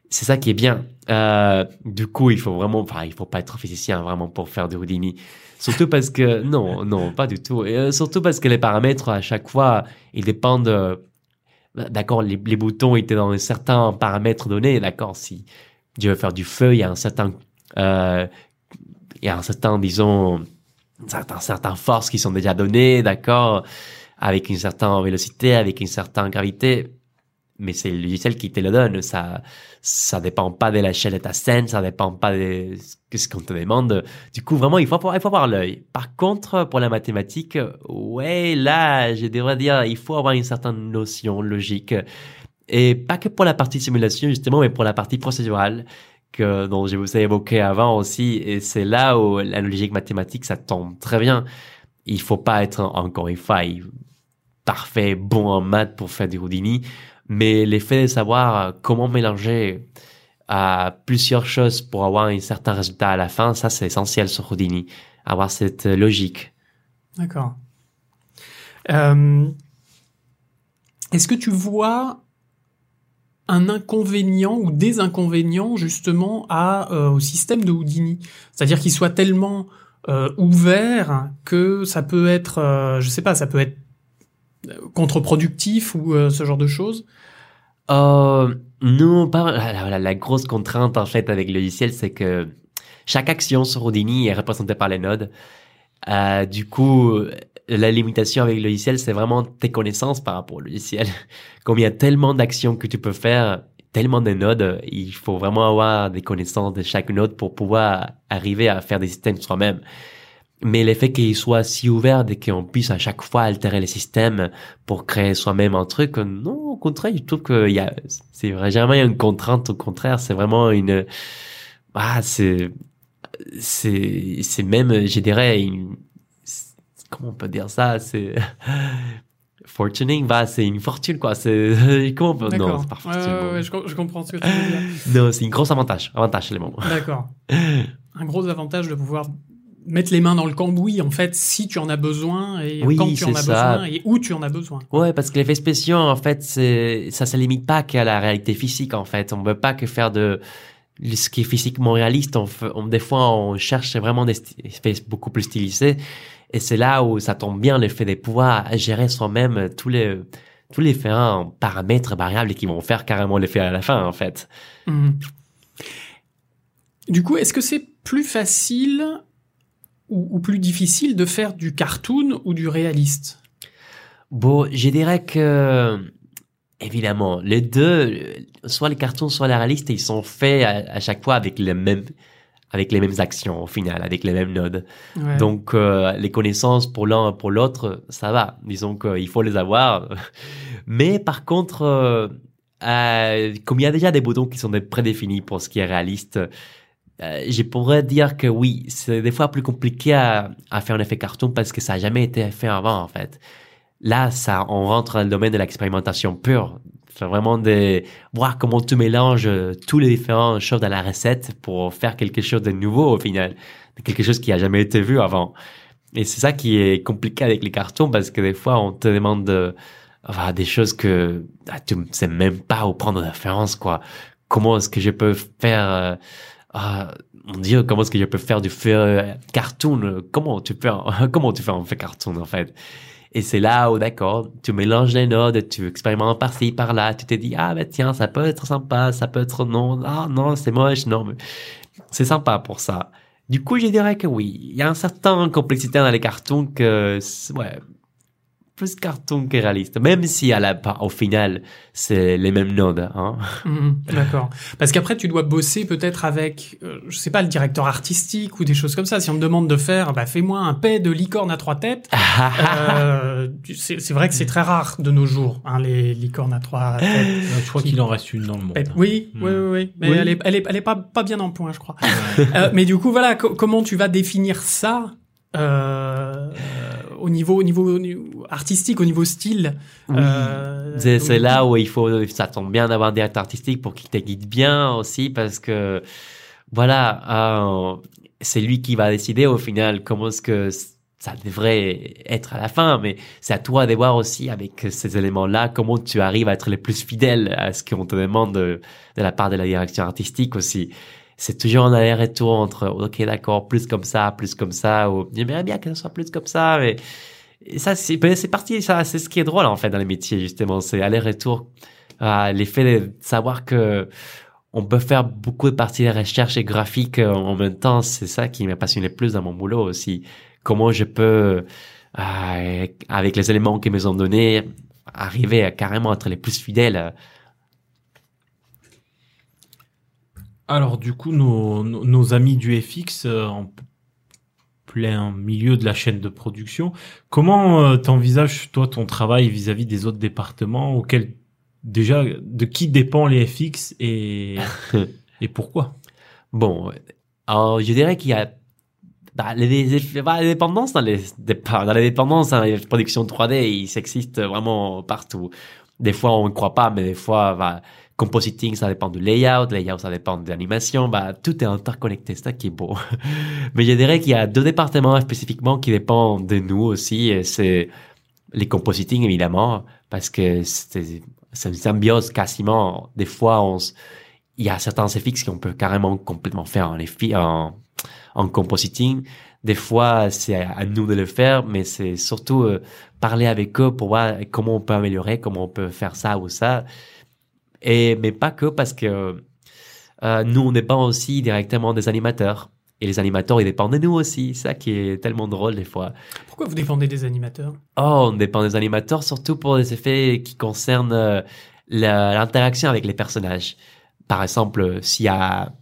C'est ça qui est bien. Euh, du coup, il faut vraiment, enfin, il faut pas être physicien vraiment pour faire du Houdini. Surtout parce que, non, non, pas du tout. Euh, surtout parce que les paramètres, à chaque fois, ils dépendent, euh, d'accord, les, boutons étaient dans un certain paramètre donné, d'accord, si je veux faire du feu, il y a un certain, euh, il y a un certain, disons, certains, certaines forces qui sont déjà données, d'accord, avec une certaine vélocité, avec une certaine gravité. Mais c'est le logiciel qui te le donne. Ça, ça dépend pas de l'échelle de ta scène, ça dépend pas de ce qu'on te demande. Du coup, vraiment, il faut, avoir- l'œil. Par contre, pour la mathématique, ouais, là, je devrais dire, il faut avoir une certaine notion logique. Et pas que pour la partie simulation, justement, mais pour la partie procédurale, que, dont je vous ai évoqué avant aussi. Et c'est là où la logique mathématique, ça tombe très bien. Il faut pas être, encore une fois, parfait, bon en maths pour faire du Houdini. Mais l'effet de savoir comment mélanger à plusieurs choses pour avoir un certain résultat à la fin, ça c'est essentiel sur Houdini. Avoir cette logique. D'accord. Euh, Est-ce que tu vois un inconvénient ou des inconvénients justement à, euh, au système de Houdini? C'est-à-dire qu'il soit tellement euh, ouvert que ça peut être, euh, je sais pas, ça peut être euh, contre-productif ou euh, ce genre de choses? Euh, non, pas, la, grosse contrainte en fait avec le logiciel, c'est que chaque action sur Houdini est représentée par les nodes. Euh, du coup, la limitation avec le logiciel, c'est vraiment tes connaissances par rapport au logiciel. Comme il y a tellement d'actions que tu peux faire, tellement de nodes, il faut vraiment avoir des connaissances de chaque node pour pouvoir arriver à faire des systèmes soi-même. Mais le fait qu'il soit si ouvert et qu'on puisse à chaque fois altérer les systèmes pour créer soi-même un truc, non, au contraire, je trouve que il y a, c'est vraiment une contrainte, au contraire, c'est vraiment une, ah, c'est, c'est, c'est même, je dirais, une, comment on peut dire ça, c'est, fortuning, bah, c'est une fortune, quoi, c'est, comment on peut, non, c'est pas fortune. ouais, je, je comprends ce que tu veux dire. Non, c'est un gros avantage, avantage, les moments. D'accord. Un gros avantage de pouvoir mettre les mains dans le cambouis, en fait, si tu en as besoin et Oui, quand tu en as ça. besoin et où tu en as besoin. Ouais, parce que l'effet spéciaux, en fait, ça se limite pas qu'à la réalité physique, en fait. On veut pas que faire de ce qui est physiquement réaliste. On, des fois, on cherche vraiment des effets beaucoup plus stylisés. Et c'est là où ça tombe bien, le fait de pouvoir gérer soi-même tous les, tous les différents paramètres variables qui vont faire carrément l'effet à la fin, en fait. Mhm. Du coup, est-ce que c'est plus facile ou, ou plus difficile de faire du cartoon ou du réaliste? Bon, je dirais que, évidemment, les deux, soit les cartoons, soit les réalistes, ils sont faits à, à chaque fois avec les mêmes, avec les mêmes actions, au final, avec les mêmes nodes. Ouais. Donc, euh, les connaissances pour l'un pour l'autre, ça va. Disons qu'il faut les avoir. Mais par contre, euh, euh, comme il y a déjà des boutons qui sont prédéfinis pour ce qui est réaliste, euh, je pourrais dire que oui, c'est des fois plus compliqué à, faire un effet cartoon parce que ça n'a jamais été fait avant, en fait. Là, ça, on rentre dans le domaine de l'expérimentation pure. C'est vraiment de voir comment tu mélanges euh, tous les différents choses dans la recette pour faire quelque chose de nouveau au final. Quelque chose qui a jamais été vu avant. Et c'est ça qui est compliqué avec les cartons parce que des fois, on te demande de, des choses que ah, tu ne sais même pas où prendre référence, quoi. Comment est-ce que je peux faire... Euh, ah, mon Dieu, comment est-ce que je peux faire du fait euh, cartoon? Comment tu fais comment tu fais un fait cartoon en fait? Et c'est là où d'accord, tu mélanges les notes, tu expérimentes par-ci par-là, tu te dis ah ben tiens ça peut être sympa, ça peut être non, ah non c'est moche, non mais c'est sympa pour ça. Du coup, je dirais que oui, il y a un certain complexité dans les cartoons que ouais, plus cartoon que réaliste, même si à la, au final c'est les mêmes nodes. Hein. Mhm, D'accord. Parce qu'après tu dois bosser peut-être avec, euh, je sais pas, le directeur artistique ou des choses comme ça. Si on te demande de faire, bah fais-moi un paix de licorne à trois têtes. euh, c'est vrai que c'est très rare de nos jours, hein, les licornes à trois têtes. Euh, Je crois qu'il en reste une dans le monde. Oui, Hmm. oui, oui, oui. Mais Oui. elle est, elle est, elle est pas, pas bien en point, je crois. Euh, mais du coup, voilà, co- comment tu vas définir ça euh, au niveau, au niveau, au niveau artistique, au niveau style Oui. euh, C'est là où il faut, ça tombe bien d'avoir un directeur artistique pour qu'il te guide bien aussi parce que, voilà, euh, c'est lui qui va décider au final comment est-ce que ça devrait être à la fin, mais c'est à toi de voir aussi avec ces éléments-là comment tu arrives à être le plus fidèle à ce qu'on te demande de, de la part de la direction artistique aussi. C'est toujours un aller-retour entre, ok, d'accord, plus comme ça, plus comme ça, ou j'aimerais bien que ce soit plus comme ça, mais et ça, c'est ben, c'est parti, ça, c'est ce qui est drôle en fait dans les métiers justement, c'est aller-retour, euh, l'effet de savoir que on peut faire beaucoup de parties de recherche et graphique euh, en même temps, c'est ça qui m'a passionné le plus dans mon boulot aussi. Comment je peux, euh, avec les éléments qu'ils me ont donnés, arriver à carrément être les plus fidèles. Alors du coup, nos, nos, nos amis du FX euh, en plein milieu de la chaîne de production, comment euh, t'envisages toi ton travail vis-à-vis des autres départements auxquels déjà de qui dépend les FX et et pourquoi? Bon, alors je dirais qu'il y a bah, les, les, bah, les dépendances dans les, dans les dépendances dans les productions 3D, ils existent vraiment partout. Des fois, on ne croit pas, mais des fois, bah, compositing, ça dépend du layout, layout, ça dépend de l'animation, bah, tout est interconnecté, c'est ça qui est beau. mais je dirais qu'il y a deux départements spécifiquement qui dépendent de nous aussi, c'est les compositing, évidemment, parce que c'est une symbiose quasiment. Des fois, il y a certains FX qu'on peut carrément complètement faire en, en, en compositing. Des fois, c'est à nous de le faire, mais c'est surtout euh, parler avec eux pour voir comment on peut améliorer, comment on peut faire ça ou ça. Et, mais pas que parce que euh, nous, on dépend aussi directement des animateurs. Et les animateurs, ils dépendent de nous aussi. Ça qui est tellement drôle des fois. Pourquoi vous dépendez des animateurs? Oh, on dépend des animateurs, surtout pour des effets qui concernent euh, l'interaction avec les personnages. Par exemple, s'il y a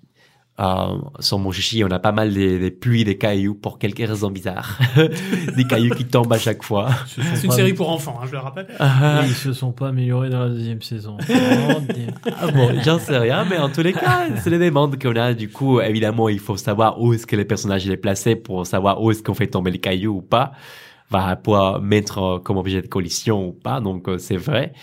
euh, sur mon chichi, on a pas mal des, des pluies, des cailloux pour quelques raisons bizarres. des cailloux qui tombent à chaque fois. C'est une série pour enfants, hein, je le rappelle. Oui, ils se sont pas améliorés dans la deuxième saison. Oh. Ah bon, j'en sais rien, mais en tous les cas, c'est les demandes qu'on a. Du coup, évidemment, il faut savoir où est-ce que les personnages il est placé pour savoir où est-ce qu'on fait tomber les cailloux ou pas. Va pouvoir mettre euh, comme objet de collision ou pas. Donc, euh, c'est vrai.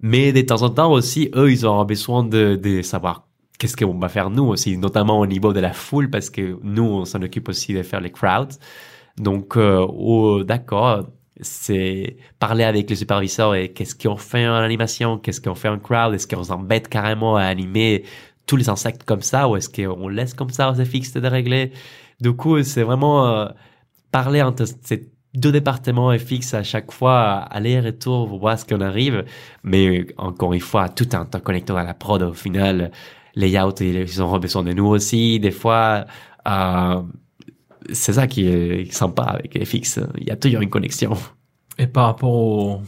Mais de temps en temps aussi, eux, ils ont besoin de, de savoir qu'est-ce qu'on va faire nous aussi, notamment au niveau de la foule, parce que nous, on s'en occupe aussi de faire les crowds. Donc, euh, oh, d'accord, c'est parler avec les superviseurs et qu'est-ce qu'on fait en animation, qu'est-ce qu'on fait en crowd, est-ce qu'on s'embête carrément à animer tous les insectes comme ça ou est-ce qu'on laisse comme ça aux FX de régler. Du coup, c'est vraiment euh, parler entre ces deux départements FX à chaque fois, aller-retour, voir ce qu'on arrive. Mais encore une fois, tout est interconnecté à la prod au final. Layout, ils ont besoin de nous aussi. Des fois, euh, c'est ça qui est sympa avec FX. Il y a toujours une connexion. Et par rapport au,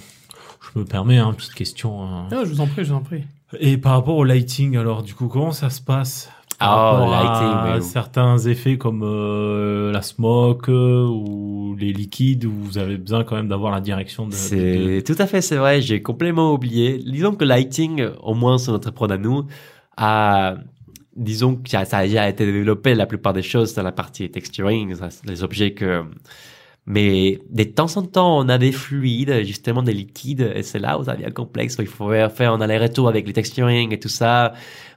je me permets hein, petite question. hein. Ah, je vous en prie, je vous en prie. Et par rapport au lighting, alors du coup, comment ça se passe? Par Ah, rapport lighting, à certains effets comme euh, la smoke euh, ou les liquides où vous avez besoin quand même d'avoir la direction de. de- C'est tout à fait, c'est vrai. J'ai complètement oublié. Disons que lighting, au moins sur notre prod à nous, a disons que ça a déjà été développé la plupart des choses dans la partie texturing, les objets que mais de temps en temps, on a des fluides, justement des liquides, et c'est là où ça devient complexe. Il faut faire un aller-retour avec les texturing et tout ça.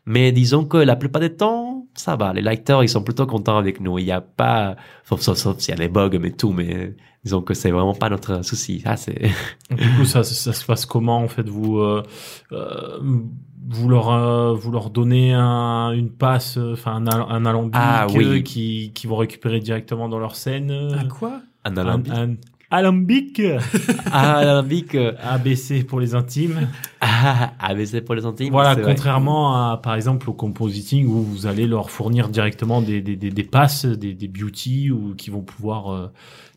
Mais disons que la plupart des temps, ça va. Les lighters, ils sont plutôt contents avec nous. Il n'y a pas, sauf, s'il y a des bugs, mais tout, mais disons que c'est vraiment pas notre souci. Du coup, ça, ça se passe comment, en fait, vous, euh, euh, vous leur euh, vous leur donnez un, une passe enfin un, un alambic Ah, oui. euh, qui qui vont récupérer directement dans leur scène euh, À quoi? Un un, alambic. un alambic Ah, alambic. euh, ABC pour les intimes Ah, ah, pour les centimes. voilà vrai. contrairement à par exemple au compositing où vous allez leur fournir directement des des des, des passes des des beauty ou qui vont pouvoir euh,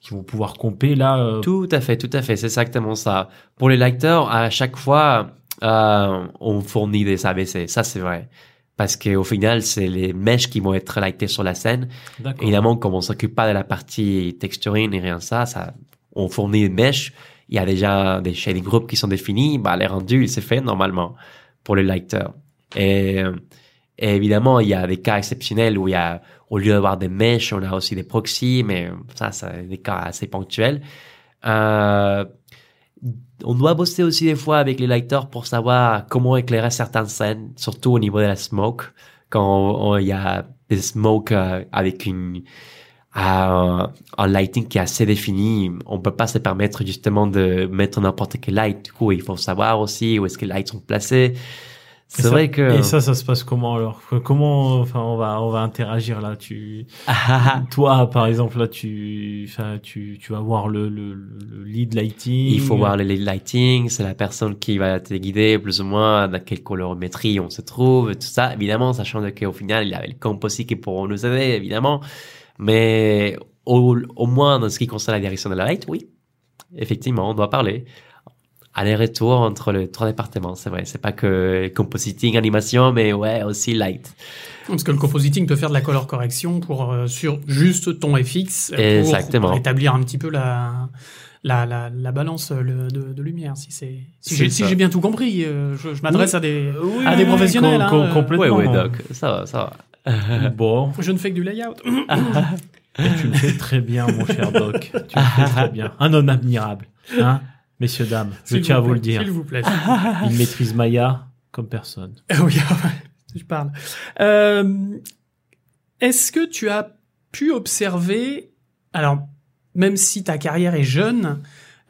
qui vont pouvoir comper là euh, Tout à fait, tout à fait, c'est exactement ça. Pour les lecteurs, à chaque fois, euh, on fournit des ABC, ça c'est vrai. Parce qu'au final, c'est les mèches qui vont être lightées sur la scène. Évidemment, comme on s'occupe pas de la partie texturing et rien de ça, ça, on fournit une mèche. Il y a déjà des shading groups qui sont définis. Bah, les rendus, c'est fait normalement pour les lighters. Et, euh, et évidemment, il y a des cas exceptionnels où il y a, au lieu d'avoir des mèches, on a aussi des proxys, mais ça, c'est des cas assez ponctuels. Euh, on doit bosser aussi des fois avec les lighters pour savoir comment éclairer certaines scènes, surtout au niveau de la smoke. Quand il y a des smokes euh, avec une euh, un lighting qui est assez défini, on peut pas se permettre justement de mettre n'importe quel light. Du coup, il faut savoir aussi où est-ce que les lights sont placés. C'est ça- vrai que et ça ça se passe comment alors comment enfin on va on va interagir là tu Toi, par exemple, là, tu, enfin, tu, tu vas voir le, le, le lead lighting. Il faut voir le lead lighting, c'est la personne qui va te guider plus ou moins dans quelle colorimétrie on se trouve, tout ça. Évidemment, sachant qu'au final, il y avait le comp aussi qui pourront nous aider, évidemment. Mais au, au moins, dans ce qui concerne la direction de la light, oui, effectivement, on doit parler. Aller-retour entre les trois départements, c'est vrai. C'est pas que compositing, animation, mais ouais, aussi light. Parce que le compositing peut faire de la color correction pour euh, sur juste ton FX euh, pour Exactement. établir un petit peu la la, la, la balance euh, le- de, de lumière si c'est si j'ai si ça. j'ai bien tout compris euh, je, je m'adresse à des Oui, à des oui, professionnels, com- hein, com- complètement. Ouais, ouais, doc. Ça va, ça va. Bon, je ne fais que du layout tu le fais très bien, mon cher Doc. Tu le fais très bien. Un homme admirable, hein, messieurs dames. Je tiens à vous le dire. s'il vous plaît Il maîtrise Maya comme personne. Ah oui je parle euh, est-ce que tu as pu observer alors même si ta carrière est jeune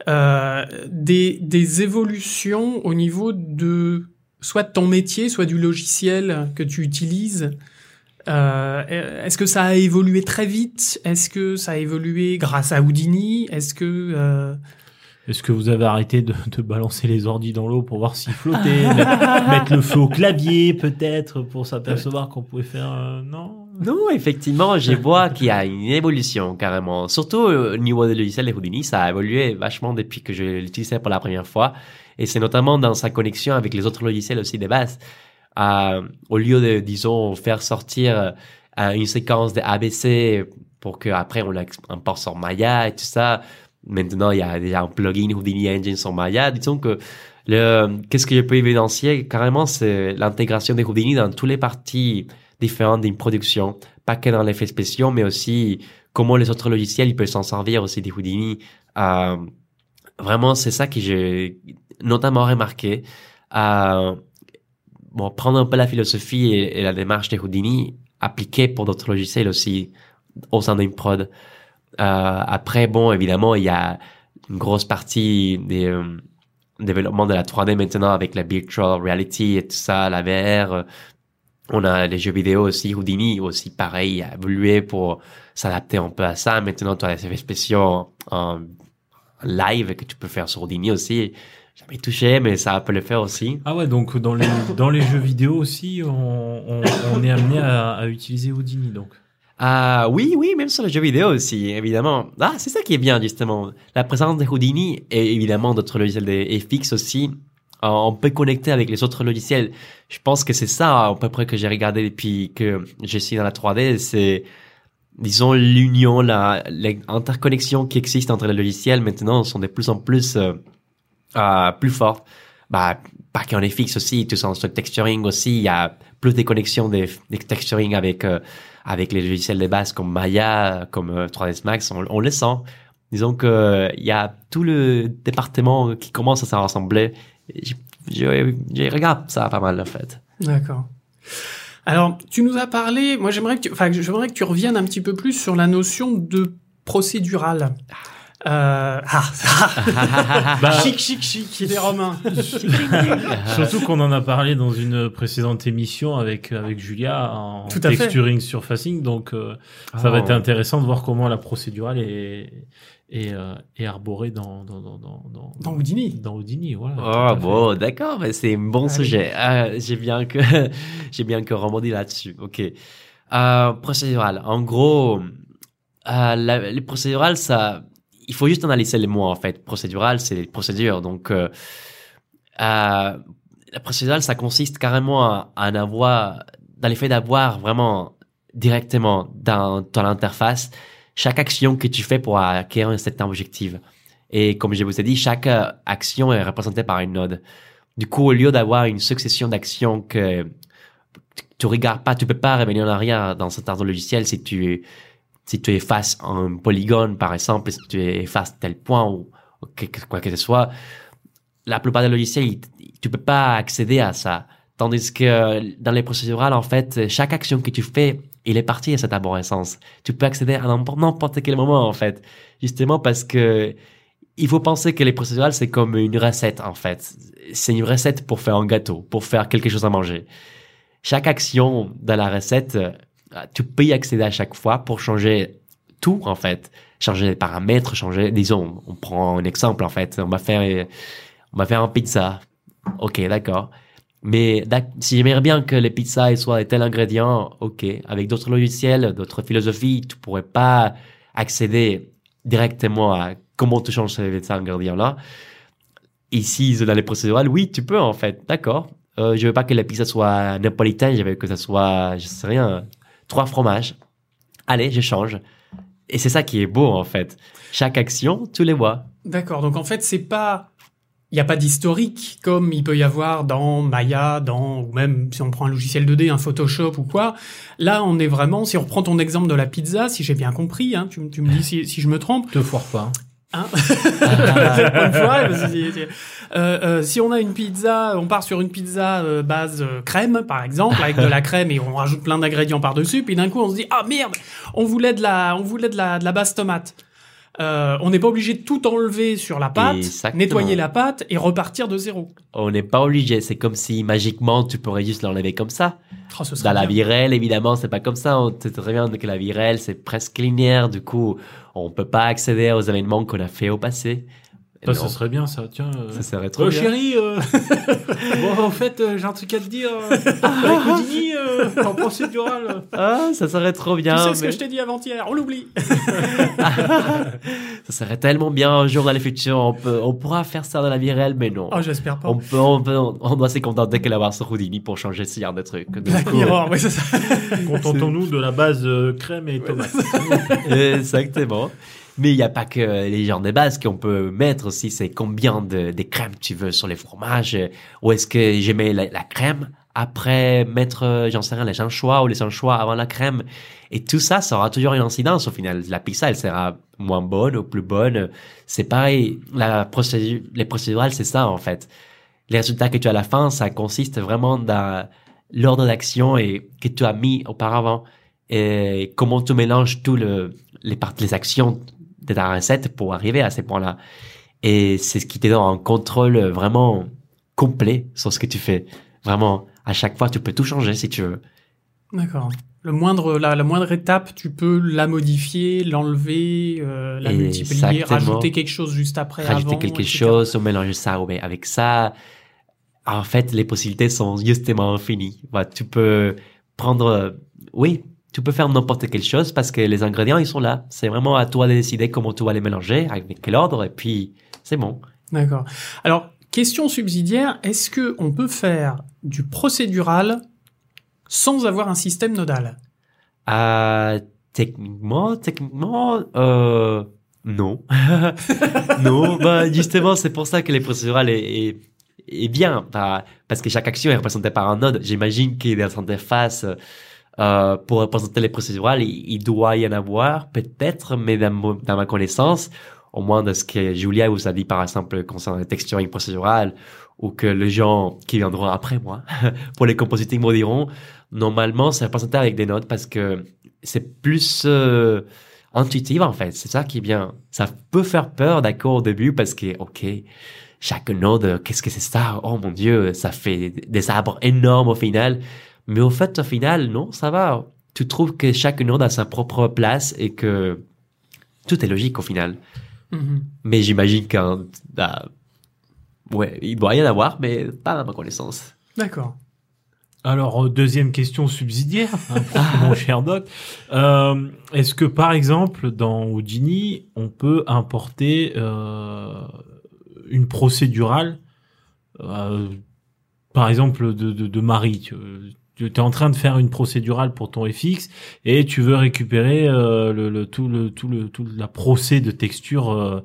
euh, des, des évolutions au niveau de soit de ton métier, soit du logiciel que tu utilises. Euh, Est-ce que ça a évolué très vite? Est-ce que ça a évolué grâce à Houdini? Est-ce que euh, Est-ce que vous avez arrêté de, balancer les ordis dans l'eau pour voir s'ils flottaient mettre, mettre le feu au clavier, peut-être, pour s'apercevoir qu'on pouvait faire... euh, non? Non, effectivement, je vois qu'il y a une évolution carrément. Surtout euh, au niveau des logiciels de Houdini, ça a évolué vachement depuis que je l'utilisais pour la première fois. Et c'est notamment dans sa connexion avec les autres logiciels aussi de base. Euh, au lieu de, disons, faire sortir euh, une séquence de ABC pour qu'après on l'importe sur Maya et tout ça, maintenant il y a déjà un plugin Houdini Engine sur Maya. Disons que le, qu'est-ce que je peux évidencier? Carrément, c'est l'intégration de Houdini dans toutes les parties différentes d'une production, pas que dans l'effet spéciaux, mais aussi comment les autres logiciels ils peuvent s'en servir aussi des Houdini. Euh, vraiment, c'est ça que j'ai notamment remarqué. Euh, prendre un peu la philosophie et, et la démarche de Houdini appliquée pour d'autres logiciels aussi au sein d'une prod. Euh, après, bon, évidemment, il y a une grosse partie des euh, développements de la 3D maintenant avec la virtual reality et tout ça, la VR. on a les jeux vidéo aussi, Houdini aussi pareil, a évolué pour s'adapter un peu à ça. Maintenant, tu as les effets spéciaux en, en live que tu peux faire sur Houdini aussi. Jamais touché, mais ça peut le faire aussi. Ah ouais, donc dans les, dans les jeux vidéo aussi, on, on, on est amené à, à utiliser Houdini, donc. Ah oui, oui, même sur les jeux vidéo aussi, évidemment. Ah, c'est ça qui est bien, justement. La présence de Houdini et évidemment d'autres logiciels de FX aussi. euh, On peut connecter avec les autres logiciels. Je pense que c'est ça, à peu près, que j'ai regardé depuis que je suis dans la 3D. C'est, disons, l'union, l'interconnexion qui existe entre les logiciels maintenant sont de plus en plus, euh, euh, plus fortes. bah, pas est fixe aussi, tout ça, le texturing aussi, il y a plus des connexions des, des texturing avec, euh, avec les logiciels de base comme Maya, comme euh, 3ds Max, on, on le sent. Disons que il y a tout le département qui commence à s'en rassembler. Je, je, je regarde ça pas mal en fait. D'accord. Alors, tu nous as parlé, moi j'aimerais que enfin, j'aimerais que tu reviennes un petit peu plus sur la notion de procédural. Euh, ah, Bah, chic, chic, chic, les Romains. Surtout qu'on en a parlé dans une précédente émission avec avec Julia en Tout à fait. texturing surfacing, donc euh, ça va Oh. être intéressant de voir comment la procédurale est est, euh, est arborée dans dans dans dans dans, Dans Houdini. dans Houdini, voilà. Oh bon, d'accord, mais c'est un bon Allez. sujet. Ah, j'ai bien que j'ai bien que rebondi là-dessus. Ok. Euh, procédural. En gros, euh, la- les procédurales, ça, il faut juste analyser les mots en fait. Procédural, c'est les procédures. Donc, euh, euh, la procédurale, ça consiste carrément à, avoir, dans l'effet d'avoir vraiment directement dans ton interface chaque action que tu fais pour acquérir certain objectif. Et comme je vous ai dit, chaque euh, action est représentée par une node. Du coup, au lieu d'avoir une succession d'actions que tu regardes pas, tu peux pas revenir en arrière dans cet arbre logiciel si tu si tu effaces un polygone, par exemple, si tu effaces tel point ou, quoi que ce soit, la plupart des logiciels, tu peux pas accéder à ça. Tandis que dans les procédurales, en fait, chaque action que tu fais, il est parti à cette arborescence. Tu peux accéder à n'importe quel moment, en fait. Justement parce que il faut penser que les procédurales, c'est comme une recette, en fait. C'est une recette pour faire un gâteau, pour faire quelque chose à manger. Chaque action dans la recette, euh, tu peux y accéder à chaque fois pour changer tout, en fait. Changer les paramètres, changer, disons, on prend un exemple, en fait. On va faire, on va faire un pizza. Ok, d'accord. Mais si j'aimerais bien que les pizzas soient tel ingrédient, ok. Avec d'autres logiciels, d'autres philosophies, tu pourrais pas accéder directement à comment tu changes ces ingrédients-là. Ici, dans les procédurales, oui, tu peux en fait. D'accord. Euh, je veux pas que la pizza soit napolitaine, je veux que ça soit, je sais rien, trois fromages. Allez, je change. Et c'est ça qui est beau en fait. Chaque action, tu les vois. D'accord. Donc en fait, c'est pas, il n'y a pas d'historique comme il peut y avoir dans Maya, dans ou même si on prend un logiciel 2D, un Photoshop ou quoi. Là, on est vraiment, si on reprend ton exemple de la pizza, si j'ai bien compris, hein, tu, me- tu me dis si, si je me trompe. Te foire pas. Hein une euh, euh, si on a une pizza, on part sur une pizza euh, base euh, crème, par exemple, avec de la crème et on rajoute plein d'ingrédients par-dessus, puis d'un coup on se dit ah merde, on voulait de la, on voulait de la, de la base tomate. Euh, on n'est pas obligé de tout enlever sur la pâte, Exactement. nettoyer la pâte et repartir de zéro. On n'est pas obligé. C'est comme si magiquement tu pourrais juste l'enlever comme ça. Oh, Dans la bien. virelle, évidemment, c'est pas comme ça. On sait très bien que la virelle, c'est presque linéaire. Du coup, on peut pas accéder aux événements qu'on a fait au passé. Ça, ça serait bien, ça. Tiens. euh, ça serait trop Oh, bien. chérie, euh... bon, en fait, euh, j'ai un truc à te dire. Avec Houdini, euh, en procédural. Ah, ça serait trop bien. Tu sais ce mais- que je t'ai dit avant-hier, on l'oublie. Ça serait tellement bien un jour dans le futur. On peut, on pourra faire ça dans la vie réelle, mais non. Oh, j'espère pas. on peut, on peut, on doit se contenter qu'elle avoir sur Houdini pour changer ce genre de trucs. Black coup, Mirror, ouais, c'est ça. Contentons-nous de la base euh, crème et tomate. Exactement. Mais il n'y a pas que les genres de base qu'on peut mettre aussi, c'est combien de, de crème tu veux sur les fromages, ou est-ce que je mets la, crème après mettre, j'en sais rien, les anchois ou les anchois avant la crème. Et tout ça, ça aura toujours une incidence au final. La pizza, elle sera moins bonne ou plus bonne. C'est pareil, la procédure, les procédurales, c'est ça en fait. Les résultats que tu as à la fin, ça consiste vraiment dans l'ordre d'action et que tu as mis auparavant et comment tu mélanges tous le, les les actions de ta recette pour arriver à ces points-là. Et c'est ce qui te donne un contrôle vraiment complet sur ce que tu fais. Vraiment, à chaque fois, tu peux tout changer si tu veux. D'accord. Le moindre, la, la moindre étape, tu peux la modifier, l'enlever, euh, la multiplier, rajouter quelque chose juste après, Rajouter avant, quelque etc. chose ou mélanger ça ou avec ça. En fait, les possibilités sont justement infinies. Bah, tu peux prendre, oui, tu peux faire n'importe quelle chose parce que les ingrédients, ils sont là. C'est vraiment à toi de décider comment tu vas les mélanger, avec quel ordre, et puis c'est bon. D'accord. Alors, question subsidiaire, est-ce que on peut faire du procédural sans avoir un système nodal? Euh, techniquement, techniquement, euh, non. non, bah, justement, c'est pour ça que les procédurales est, est, bien, parce que chaque action est représentée par un node. J'imagine qu'il est dans interface euh, pour représenter les procédurales, il, doit y en avoir peut-être, mais dans, ma connaissance, au moins de ce que Julia vous a dit par exemple concernant le texturing procédural, ou que les gens qui viendront après moi, pour les compositing me diront, normalement c'est représenté avec des notes parce que c'est plus euh, intuitif en fait. C'est ça qui est bien. Ça peut faire peur d'accord au début parce que ok, chaque node, qu'est-ce que c'est ça? Oh mon dieu, ça fait des arbres énormes au final. Mais au fait, au final, non, ça va. Tu trouves que chaque node a sa propre place et que tout est logique au final. Mhm. Mais j'imagine qu'un, bah, ouais, il doit y en avoir, mais pas à ma connaissance. D'accord. Alors, euh, deuxième question subsidiaire, hein, mon cher Doc. Euh, Est-ce que, par exemple, dans Houdini, on peut importer euh, une procédurale, euh, par exemple, de, de, de Marie Tu tu es en train de faire une procédurale pour ton FX et tu veux récupérer euh, le, le, tout le tout le tout la procès de texture euh,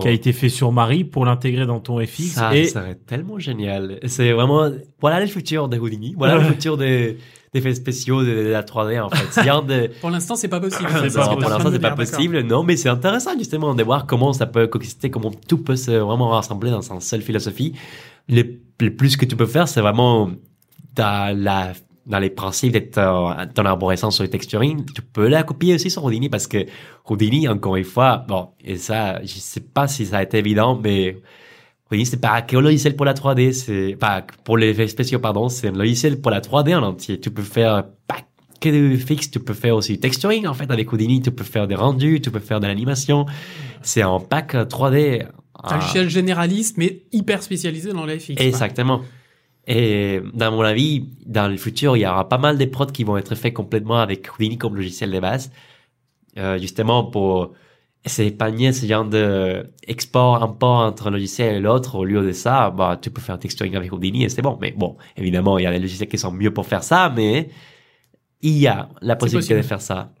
qui a été fait sur Marie pour l'intégrer dans ton FX Ça et serait tellement génial. C'est vraiment, voilà le futur de Houdini. Voilà le futur des, des effets spéciaux de, de la 3D, en fait. De, Pour l'instant, c'est pas possible. Pas pour l'instant, c'est pas possible. Non, mais c'est intéressant, justement, de voir comment ça peut coexister, comment tout peut se vraiment rassembler dans une seule philosophie. Le, le plus que tu peux faire, c'est vraiment dans la, dans les principes de ton, ton arborescence sur le texturing, tu peux la copier aussi sur Houdini parce que Houdini, encore une fois, bon, et ça, je sais pas si ça a été évident, mais Houdini, c'est pas qu'un logiciel pour la 3D, c'est pas pour les effets spéciaux, pardon, c'est un logiciel pour la 3D en entier. Tu peux faire pas que du fixe, tu peux faire aussi du texturing, en fait, avec Houdini, tu peux faire des rendus, tu peux faire de l'animation. C'est un pack 3D. C'est un logiciel généraliste, mais hyper spécialisé dans la FX. Exactement. Et dans mon avis, dans le futur, il y aura pas mal de prods qui vont être faits complètement avec Houdini comme logiciel de base, euh, justement pour s'épargner ce genre de export, import entre un logiciel et l'autre. Au lieu de ça, bah, tu peux faire un texturing avec Houdini et c'est bon. Mais bon, évidemment, il y a des logiciels qui sont mieux pour faire ça, mais il y a la possibilité de faire ça.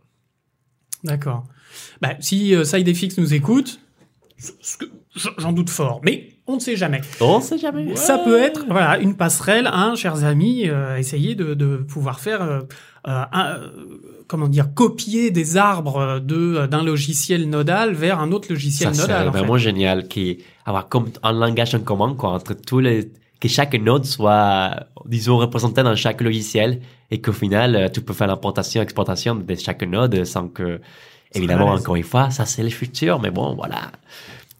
D'accord. Bah, si euh, SideFX nous écoute, j'en doute fort, mais on ne sait jamais. On sait jamais. Ça peut être voilà une passerelle, hein, chers amis, euh, essayer de, de pouvoir faire euh, euh, un- euh, comment dire copier des arbres de d'un logiciel nodal vers un autre logiciel Ça nodal. fait. vraiment génial qui avoir comme un langage en commun quoi entre tous les que chaque node soit disons représenté dans chaque logiciel et qu'au final tu peux faire l'importation exportation de chaque node sans que évidemment encore une fois ça c'est le futur mais bon voilà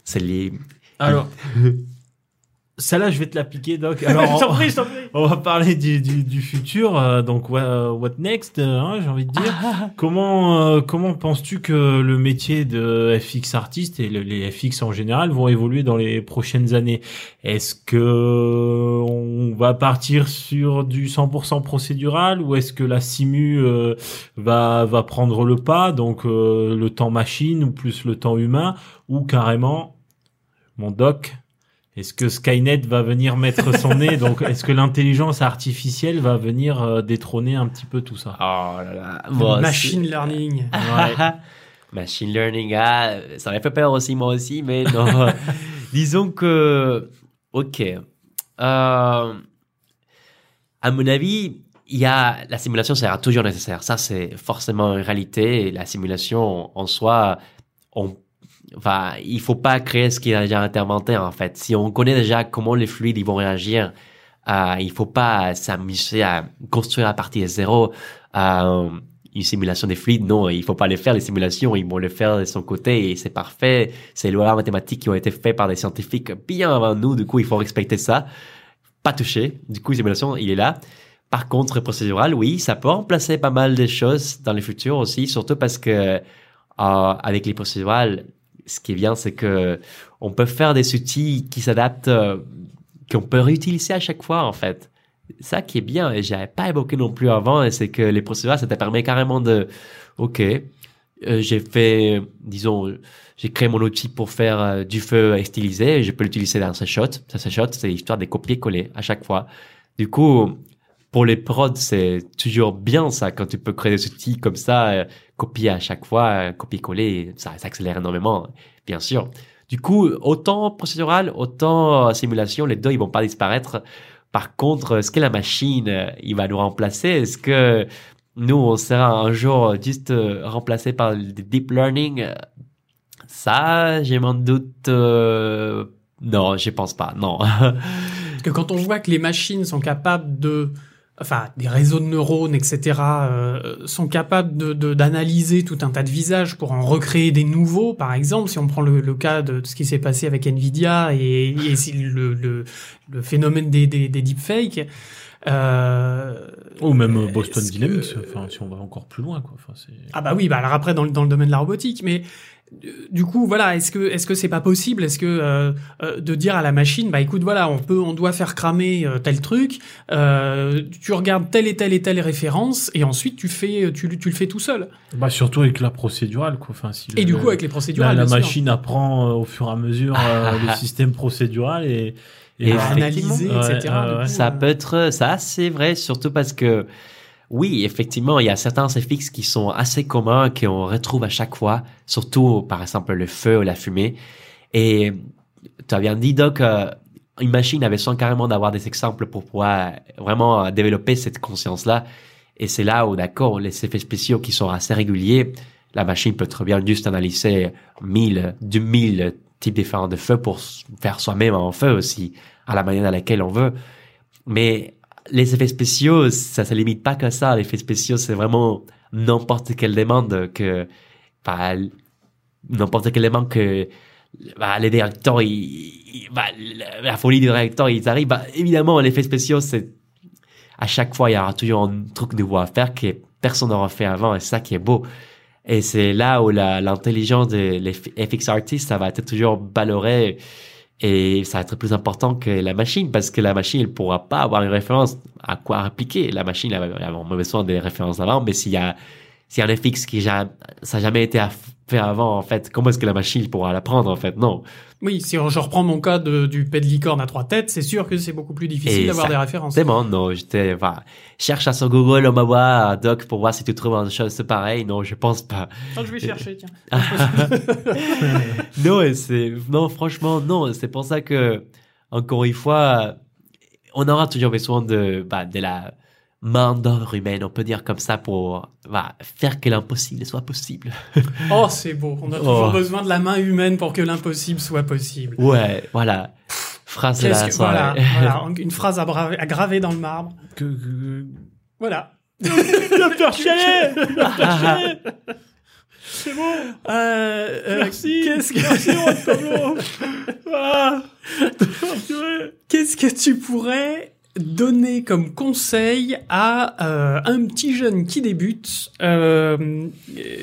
c'est les alors celle-là je vais te l'appliquer Doc. Alors Je t'en prie, prie. On va parler du, du, du futur, euh, donc what, what next, euh, hein, j'ai envie de dire. comment euh, comment penses-tu que le métier de FX artiste et le- les FX en général vont évoluer dans les prochaines années? Est-ce que on va partir sur du 100% procédural ou est-ce que la simu euh, va va prendre le pas, donc euh, le temps machine ou plus le temps humain ou carrément mon doc est-ce que Skynet va venir mettre son nez? Donc, est-ce que l'intelligence artificielle va venir euh, détrôner un petit peu tout ça? Oh là là Moi, Machine learning. Ouais. Machine learning, ah, ça m'a fait peur aussi, moi aussi, mais non. Disons que, ok. Euh, à mon avis, il y a, la simulation sera toujours nécessaire. Ça, c'est forcément une réalité. Et la simulation en soi, on, enfin, il faut pas créer ce qui est déjà interventaire, en fait. Si on connaît déjà comment les fluides, ils vont réagir, euh, il faut pas s'amuser à construire à partir de zéro, euh, une simulation des fluides, non, il faut pas les faire, les simulations, ils vont le faire de son côté et c'est parfait. C'est les lois mathématiques qui ont été faites par des scientifiques bien avant nous, du coup, il faut respecter ça. Pas toucher. Du coup, simulation, il est là. Par contre, procédural, oui, ça peut remplacer pas mal de choses dans le futur aussi, surtout parce que euh, avec les procédurales, ce qui est bien, c'est que on peut faire des outils qui s'adaptent, euh, qu'on peut réutiliser à chaque fois, en fait. Ça qui est bien et j'avais pas évoqué non plus avant c'est que les procédures ça te permet carrément de ok euh, j'ai fait disons j'ai créé mon outil pour faire euh, du feu stylisé je peux l'utiliser dans ce shot. Ça ce shot c'est histoire de copier coller à chaque fois. Du coup pour les prods c'est toujours bien ça quand tu peux créer des outils comme ça euh, copier à chaque fois euh, copier coller ça, ça accélère énormément bien sûr Du coup, autant procédural, autant euh, simulation, les deux, ils vont pas disparaître. Par contre, est-ce que la machine, il va nous remplacer? Est-ce que nous, on sera un jour juste remplacé par le deep learning? Ça, j'ai mon doute. euh, Non, je pense pas. Non. Parce que quand on voit que les machines sont capables de, enfin, des réseaux de neurones, etc., euh, sont capables de de- d'analyser tout un tas de visages pour en recréer des nouveaux, par exemple, si on prend le, le cas de ce qui s'est passé avec Nvidia et, et si le, le, le phénomène des, des, des deepfakes. Euh, Ou même euh, Boston que- Dynamics, enfin, si on va encore plus loin, quoi. Enfin. Ah bah oui, bah alors après dans le, dans le domaine de la robotique, mais du coup voilà, est-ce que est-ce que c'est pas possible, est-ce que euh, euh, de dire à la machine, bah écoute voilà, on peut, on doit faire cramer euh, tel truc, euh, tu regardes telle et telle et telle référence et ensuite tu fais, tu, tu le fais tout seul. Bah, surtout avec la procédurale, quoi. Enfin, si Et le- du coup avec les la, procédurales, la sûr. machine apprend euh, au fur et à mesure euh, le système procédural et, Et va- analyser, etc. ouais, du ouais. coup, Ça euh, peut être, ça c'est vrai, surtout parce que, oui, effectivement, il y a certains CFX qui sont assez communs, qu'on retrouve à chaque fois, surtout, par exemple, le feu ou la fumée. Et tu as bien dit, Doc, euh, une machine avait besoin carrément d'avoir des exemples pour pouvoir vraiment euh, développer cette conscience-là. Et c'est là où, d'accord, les effets spéciaux qui sont assez réguliers, la machine peut très bien juste analyser mille, deux mille types différents de feux pour faire soi-même un feu aussi, à la manière dans laquelle on veut. Mais les effets spéciaux, ça se limite pas que ça. Les effets spéciaux, c'est vraiment n'importe quelle demande que, bah, n'importe quelle demande que, bah, les directeurs, ils, bah, la, folie du réacteur, ils arrivent. Bah, évidemment, l'effet spéciaux, c'est, à chaque fois, il y aura toujours un truc nouveau à faire que personne n'aura fait avant et ça qui est beau. Et c'est là où l'intelligence des les FX artists, ça va être toujours valoré et ça va être plus important que la machine parce que la machine, elle pourra pas avoir une référence à quoi répliquer. La machine, elle va avoir besoin des références avant, mais s'il y a, s'il y a un FX qui ça n'a jamais été fait avant, en fait, comment est-ce que la machine pourra l'apprendre, en fait? Non. Oui, si je reprends mon cas de, du pet de licorne à trois têtes, c'est sûr que c'est beaucoup plus difficile d'avoir des références. C'est bon, non, j'étais, enfin, cherche à sur Google, on va voir, Doc, pour voir si tu trouves une chose pareille. Non, je pense pas. Ah, je vais chercher, tiens. non, c'est non, franchement, non. C'est pour ça que encore une fois, on aura toujours besoin de bah, de la main d'œuvre humaine, on peut dire comme ça, pour bah, faire que l'impossible soit possible. Oh, c'est beau. On a toujours Oh. besoin de la main humaine pour que l'impossible soit possible. Ouais, voilà. Phrase de la que- voilà, voilà, une phrase à, bra- à graver dans le marbre. Que, que- Voilà. chier C'est bon. Euh, euh, Merci. Qu'est-ce que Merci, Juan Pablo. Ah. qu'est-ce que tu pourrais donner comme conseil à euh, un petit jeune qui débute, euh,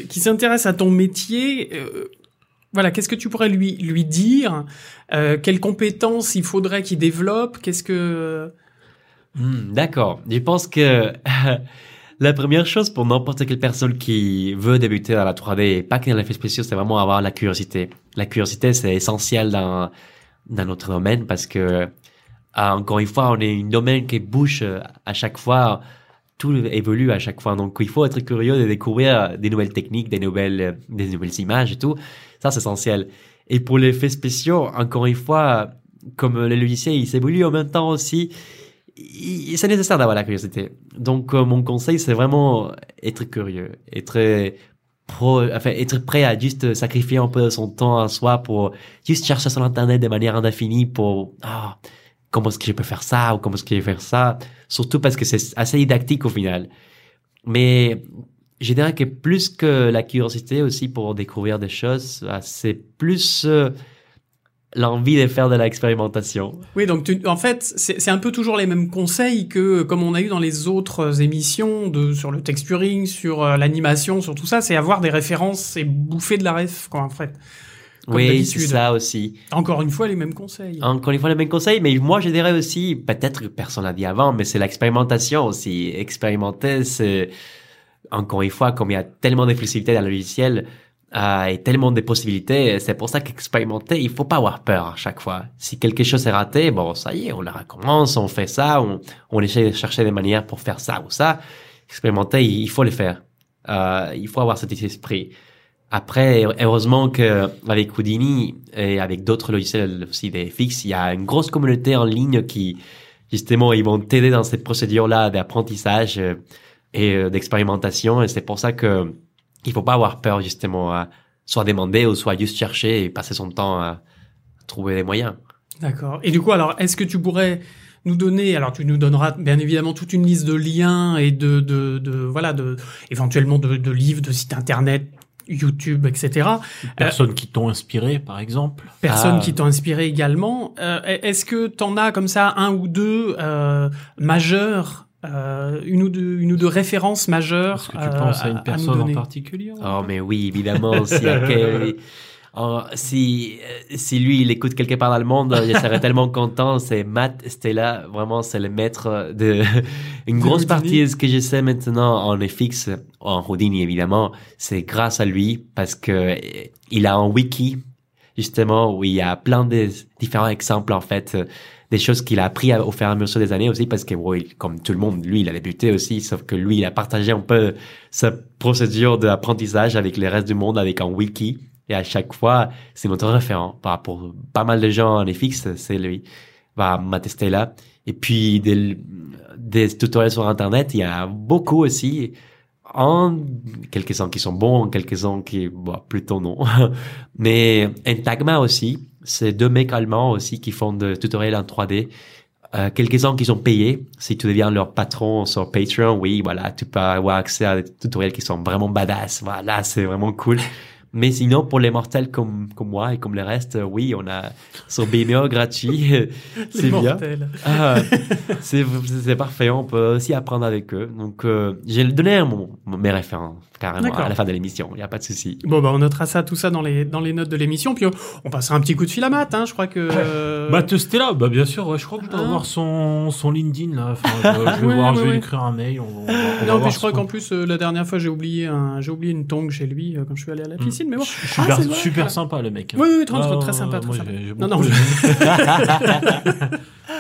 qui s'intéresse à ton métier euh, Voilà, qu'est-ce que tu pourrais lui lui dire Quelles compétences il faudrait qu'il développe Qu'est-ce que Hmm, D'accord. Je pense que la première chose pour n'importe quelle personne qui veut débuter dans la 3D, et pas que dans l'effet spéciaux, c'est vraiment avoir la curiosité. La curiosité, c'est essentiel dans, dans notre domaine parce que, euh, encore une fois, on est un domaine qui bouge euh, à chaque fois. Tout évolue à chaque fois. Donc, il faut être curieux de découvrir des nouvelles techniques, des nouvelles, euh, des nouvelles images et tout. Ça, c'est essentiel. Et pour les effets spéciaux, encore une fois, comme les logiciels, ils évoluent en même temps aussi c'est nécessaire d'avoir la curiosité. Donc, euh, mon conseil, c'est vraiment être curieux, être pro, enfin, être prêt à juste sacrifier un peu de son temps à soi pour juste chercher sur Internet de manière indéfinie pour, ah, comment est-ce que je peux faire ça ou comment est-ce que je peux faire ça. Surtout parce que c'est assez didactique au final. Mais, je dirais que plus que la curiosité aussi pour découvrir des choses, ah, c'est plus euh, l'envie de faire de l'expérimentation. Oui, donc en fait, c'est un peu toujours les mêmes conseils que comme on a eu dans les autres émissions de sur le texturing, sur euh, l'animation, sur tout ça, c'est avoir des références et bouffer de la ref, quoi, en fait. Comme oui, c'est ça aussi. Encore une fois, les mêmes conseils. Encore une fois, le même conseil, mais moi, je dirais aussi, peut-être que personne l'a dit avant, mais c'est l'expérimentation aussi. Expérimenter, c'est, encore une fois, comme il y a tellement de flexibilité dans le logiciel, euh, et tellement de possibilités, c'est pour ça qu'expérimenter, il faut pas avoir peur à chaque fois. Si quelque chose est raté, bon, ça y est, on le recommence, on fait ça, on, on essaie de chercher des manières pour faire ça ou ça. Expérimenter, il il faut le faire. Euh, il faut avoir cet esprit. Après, heureusement que avec Houdini et avec d'autres logiciels aussi des FX, il y a une grosse communauté en ligne qui, justement, ils vont t'aider dans cette procédure-là d'apprentissage euh, et euh, d'expérimentation. Et c'est pour ça que il faut pas avoir peur, justement, à soit demander ou soit juste chercher et passer son temps à trouver les moyens. D'accord. Et du coup, alors, est-ce que tu pourrais nous donner, alors tu nous donneras bien évidemment toute une liste de liens et de, de, de voilà, de éventuellement de, de livres, de sites internet, YouTube, etc. Personnes qui t'ont inspiré, par exemple. Personnes Ah. qui t'ont inspiré également. Euh, Est-ce que t'en as comme ça un ou deux euh, majeurs, euh, une ou deux, une ou deux références majeures Est-ce que tu euh, penses à une nous personne en particulier? Oh, mais oui, évidemment. si, à quel- Si, euh, si lui, il écoute quelque part dans le monde, je serais tellement content. C'est Matt Stella. Vraiment, c'est le maître de une grosse partie de ce que je sais maintenant en FX, en Houdini, évidemment. C'est grâce à lui parce que euh, il a un wiki, justement, où il y a plein de différents exemples, en fait, euh, des choses qu'il a appris au fur et à mesure des années aussi parce que, bon, il- comme tout le monde, lui, il a débuté aussi, sauf que lui, il a partagé un peu sa procédure d'apprentissage avec le reste du monde avec un wiki. Et à chaque fois, c'est notre référent. À pas mal de gens en FX, c'est lui. Va m'attester là. Et puis, des, tutoriels sur Internet, il y a beaucoup aussi. Quelques-uns qui sont bons, quelques-uns qui, bon, plutôt non. Mais Entagma aussi, c'est deux mecs allemands aussi qui font des tutoriels en 3D. Euh, quelques-uns qui sont payés. Si tu deviens leur patron sur Patreon, oui, voilà, tu peux avoir accès à des tutoriels qui sont vraiment badass. Voilà, c'est vraiment cool. Mais sinon, pour les mortels comme, comme moi et comme le reste, euh, oui, on a sur Vimeo gratuit. Les c'est bien. mortels. Ah, c'est c'est parfait, on peut aussi apprendre avec eux. Donc, euh, j'ai donné mon, mes références carrément D'accord. à la fin de l'émission, il n'y a pas de souci. Bon, bah, on notera ça, tout ça dans les, dans les notes de l'émission. Puis, on, on passera un petit coup de fil à Matt, hein. Je crois que. euh, Matt Stella, bah bien sûr, ouais, je crois que je dois Ah. avoir son, son LinkedIn là. Enfin, je, je vais Ouais, voir, ouais, je vais ouais. lui écrire un mail. On, on va- on va Non, voir puis je crois qu'en plus, euh, la dernière fois, j'ai oublié un, j'ai oublié une tongue chez lui euh, quand je suis allé à la mais bon. Super, Ah, super sympa le mec. Oui, oui, très, Ah, très sympa, très moi, sympa. j'ai- j'ai non, aimé.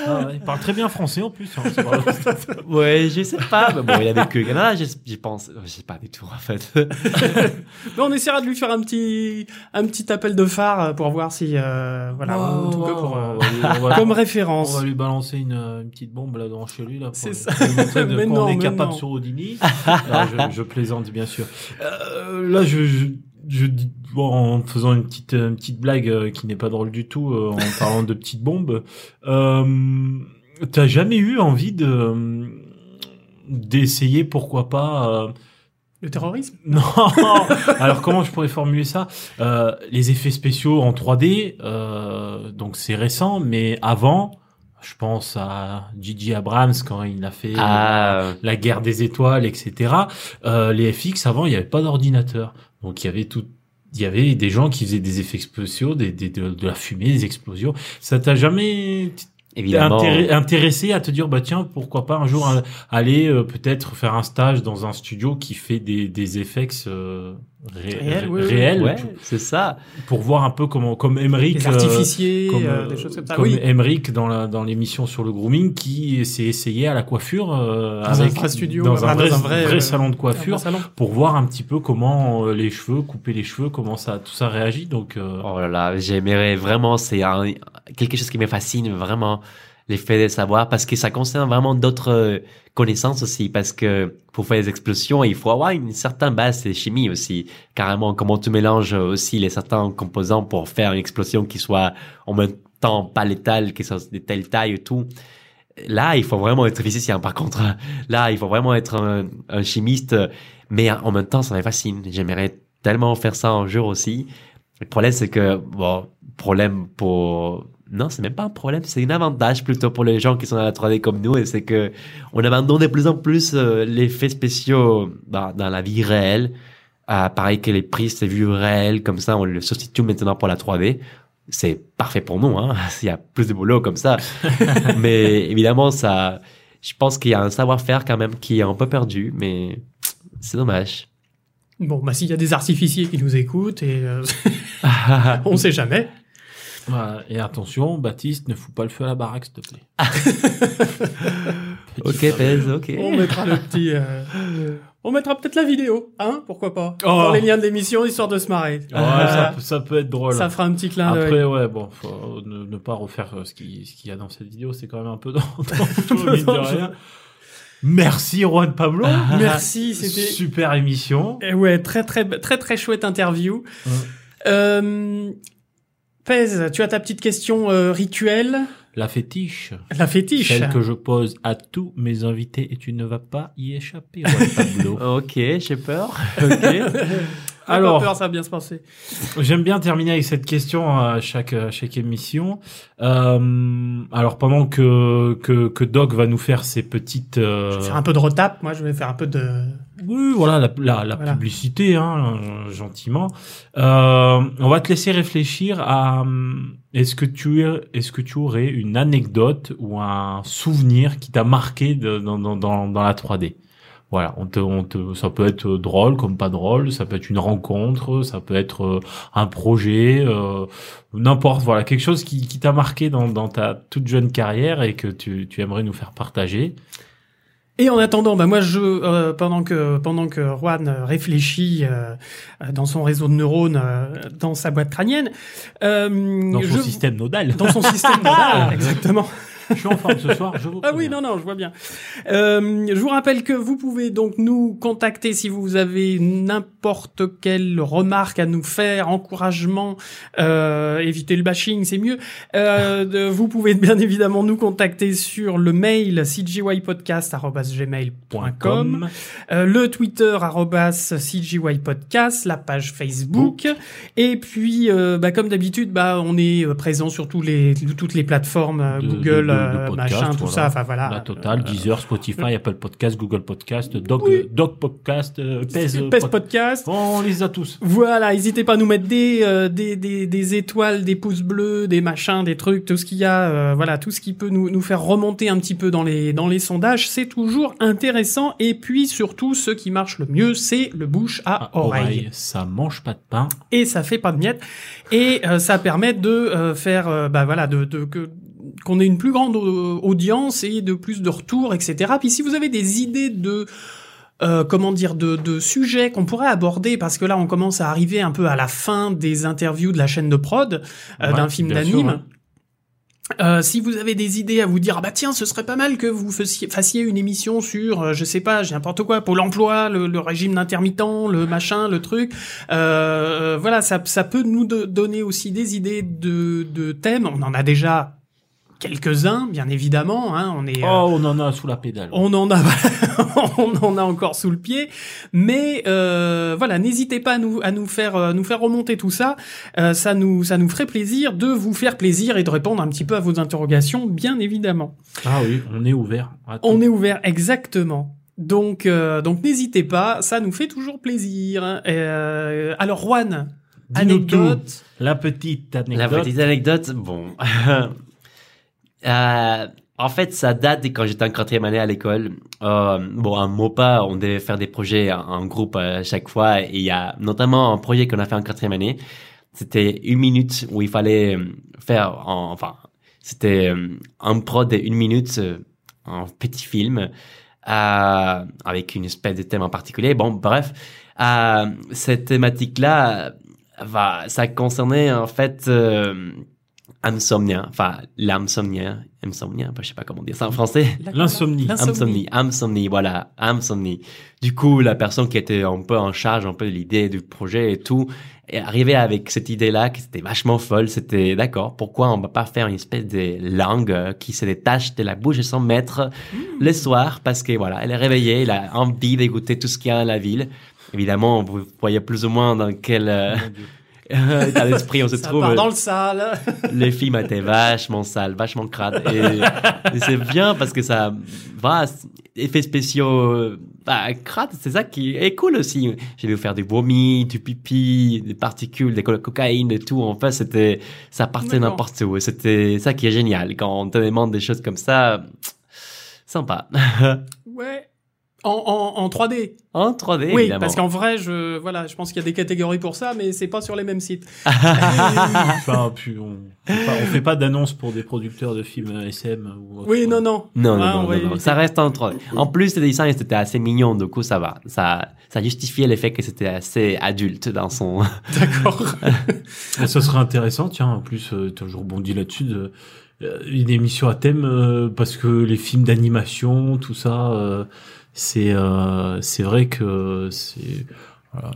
Ah ouais, il parle très bien français en plus. hein, Ouais, je sais pas, mais bon, il a vécu au Canada, je, je pense, je sais pas du tout en fait. Mais on essaiera de lui faire un petit, un petit appel de phare euh, pour voir si, euh, voilà, en tout cas pour, euh, on va lui- on va- comme on référence. va lui balancer une, euh, une petite bombe là devant chez lui là. pour C'est ça. de Mais non, on est mais capable non. sur Houdini. Non, je, je plaisante bien sûr. Euh, là, je, je, je dis bon, en faisant une petite, une petite blague euh, qui n'est pas drôle du tout, euh, en parlant de petites bombes. Euh, T'as jamais eu envie de d'essayer, pourquoi pas euh, Le terrorisme? Non. Alors comment je pourrais formuler ça? Euh, Les effets spéciaux en 3D, euh, donc c'est récent, mais avant, je pense à Gigi Abrams quand il a fait Ah, la guerre des étoiles, etc. Euh, les FX avant, il n'y avait pas d'ordinateur, donc il y avait tout. Il y avait des gens qui faisaient des effets spéciaux, des, des- de, de la fumée, des explosions. Ça t'a jamais évidemment. intéressé à te dire bah tiens pourquoi pas un jour aller euh, peut-être faire un stage dans un studio qui fait des des effets euh, ré- Réels, ré- oui, oui. réels, Ouais, c'est ça. pour voir un peu comment comme Emmerich Les euh, artificiers, comme, euh, euh, des choses comme ça. comme oui. Emmerich dans la dans l'émission sur le grooming qui s'est essayé à la coiffure euh, Dans un avec vrai studio, dans un dans vrai, un vrai, vrai salon de Un coiffure salon. pour voir un petit peu comment euh, les cheveux couper les cheveux comment ça tout ça réagit donc euh, Oh là là, j'aimerais vraiment, c'est un- quelque chose qui me fascine vraiment, l'effet de savoir, parce que ça concerne vraiment d'autres euh, connaissances aussi, parce que pour faire des explosions, il faut avoir une certaine base de chimie aussi, carrément, comment tu mélanges aussi les certains composants pour faire une explosion qui soit en même temps pas létale, qui soit de telle taille et tout. Là, il faut vraiment être physicien, par contre. Là, il faut vraiment être un, un chimiste, mais en même temps, ça me fascine. J'aimerais tellement faire ça un jour aussi. Le problème, c'est que, bon, problème pour, non, c'est même pas un problème, c'est un avantage plutôt pour les gens qui sont dans la 3D comme nous, et c'est que on abandonne de plus en plus euh, les effets spéciaux dans, dans la vie réelle. Euh, pareil que les prises de vue réelles, comme ça, on le substitue maintenant pour la 3D. C'est parfait pour nous, hein. Il y a plus de boulot comme ça. mais évidemment, ça, je pense qu'il y a un savoir-faire quand même qui est un peu perdu, mais c'est dommage. Bon, bah, s'il y a des artificiers qui nous écoutent, et euh, on sait jamais. Voilà. et attention Baptiste ne fout pas le feu à la baraque s'il te plaît petit Ok, pèse, ok. On mettra le petit. euh, On mettra peut-être la vidéo, hein Pourquoi pas Oh. Dans les liens de l'émission, histoire de se marrer. Ouais, ça, peut- ça peut être drôle. Ça fera un petit clin d'œil. Après, ouais, bon, faut ne, ne pas refaire euh, ce qui- ce qu'il y a dans cette vidéo, c'est quand même un peu rien. Merci, Juan Pablo. Merci, c'était. Super émission. Eh ouais, très très très très chouette interview. Ouais. Euh... Pèse, tu as ta petite question euh, rituelle, La fétiche. la fétiche. Celle que je pose à tous mes invités et tu ne vas pas y échapper, Pablo. Ok, j'ai peur. Ok. Alors, peur, ça va bien se passer. J'aime bien terminer avec cette question à chaque, à chaque émission. Euh, alors pendant que, que, que Doc va nous faire ses petites... euh, Je vais faire un peu de retape, moi je vais faire un peu de... Oui, voilà, la, la, la Voilà. publicité, hein, euh, gentiment. Euh, on va te laisser réfléchir à hum, est-ce que tu es- est-ce que tu aurais une anecdote ou un souvenir qui t'a marqué de- dans, dans, dans, dans la 3D. Voilà, on te, on te, ça peut être drôle comme pas drôle, ça peut être une rencontre, ça peut être euh, un projet, euh, n'importe, voilà, quelque chose qui, qui t'a marqué dans, dans ta toute jeune carrière et que tu, tu aimerais nous faire partager. Et en attendant, bah moi je euh, pendant que pendant que Juan réfléchit euh, euh, dans son réseau de neurones euh, dans sa boîte crânienne, euh, Dans son je- système nodal. dans son système nodal, exactement. Je suis en forme ce soir, je vous Ah oui, non, non, je vois bien. Euh, je vous rappelle que vous pouvez donc nous contacter si vous avez n'importe quelle remarque à nous faire, encouragement, euh, éviter le bashing, c'est mieux. Euh, vous pouvez bien évidemment nous contacter sur le mail cgypodcast.gmail.com, euh, le Twitter cgypodcast, la page Facebook, et puis euh, bah, comme d'habitude, bah, on est présent sur tous les, toutes les plateformes, euh, De- Google, de- de- de euh, podcast, machin, tout voilà. ça, enfin voilà. La totale, Euh, Deezer, Spotify, Apple Podcast, Google Podcast, Dog, Oui. Dog Podcast, euh, Pèse, Pèse Pod- Podcast. On les a tous. Voilà, n'hésitez pas à nous mettre des, euh, des, des, des étoiles, des pouces bleus, des machins, des trucs, tout ce qu'il y a, euh, voilà, tout ce qui peut nous, nous faire remonter un petit peu dans les, dans les sondages, c'est toujours intéressant. Et puis surtout, ce qui marche le mieux, c'est le bouche à Ah, oreille. Ça mange pas de pain. Et ça fait pas de miettes. Et euh, ça permet de euh, faire, euh, bah voilà, de, de que qu'on ait une plus grande euh, audience et de plus de retours, etc. Puis si vous avez des idées de euh, comment dire de, de sujets qu'on pourrait aborder parce que là on commence à arriver un peu à la fin des interviews de la chaîne de prod euh, Ouais, d'un film d'anime. Euh, si vous avez des idées à vous dire, ah bah tiens, ce serait pas mal que vous fassiez, fassiez une émission sur, euh, je sais pas, j'ai n'importe quoi, Pôle emploi, le, le régime d'intermittent, le machin, le truc. Euh, voilà, ça, ça peut nous do- donner aussi des idées de, de thèmes. On en a déjà quelques-uns, bien évidemment. Hein, on est, euh, Oh, on en a sous la pédale. on en a, on en a encore sous le pied, mais euh, voilà, n'hésitez pas à nous à nous faire euh, nous faire remonter tout ça. Euh, ça nous ça nous ferait plaisir de vous faire plaisir et de répondre un petit peu à vos interrogations, bien évidemment. Ah oui, on est ouvert. à. On est ouvert exactement. Donc donc donc n'hésitez pas, ça nous fait toujours plaisir. Euh, alors Juan, tout. anecdote. La petite anecdote. La petite anecdote, bon. Euh, en fait, ça date de quand j'étais en quatrième année à l'école. Euh, bon, un MOPA, on devait faire des projets en, en groupe à chaque fois. Et il y a notamment un projet qu'on a fait en quatrième année. C'était une minute où il fallait euh, faire, en- enfin, c'était euh, un prod de une minute, euh, un petit film, euh, avec une espèce de thème en particulier. Bon, bref, euh, cette thématique-là, ça concernait en fait euh, insomnia, enfin l'insomnia, insomnia, je sais pas comment dire ça en français. L'insomnie. Insomnie, insomnie, voilà, insomnie. Du coup, la personne qui était un peu en charge, un peu de l'idée du projet et tout, est arrivée avec cette idée-là qui était vachement folle. C'était d'accord, pourquoi on va pas faire une espèce de langue qui se détache de la bouche de son maître le soir? Parce que voilà, elle est réveillée, elle a envie d'écouter tout ce qu'il y a dans la ville. Évidemment, vous voyez plus ou moins dans quel euh, état d'esprit on se Ça trouve. part dans le sale. Les films étaient vachement sales, vachement crades. Et, et c'est bien parce que ça va, effets spéciaux, euh, bah, crades, c'est ça qui est cool aussi. J'ai vu faire du vomi, du pipi, des particules, des co- cocaïne et tout. En fait, c'était, ça partait n'importe où. C'était ça qui est génial. Quand on te demande des choses comme ça, sympa. Ouais. En, en, en 3D. En 3D, oui, évidemment. parce qu'en vrai, je, voilà, je pense qu'il y a des catégories pour ça, mais c'est pas sur les mêmes sites. Enfin, puis on, on fait pas, fait pas d'annonce pour des producteurs de films SM ou autre. Oui, non, non. Non, non, Ah, on non, non, ça reste en 3D. En plus, les dessins, c'était assez mignon, du coup, ça va. Ça, ça justifiait l'effet que c'était assez adulte dans son... D'accord. Ça serait intéressant, tiens, en plus, euh, t'as toujours rebondi là-dessus, de, euh, une émission à thème, euh, parce que les films d'animation, tout ça, euh, c'est euh, c'est vrai que c'est voilà,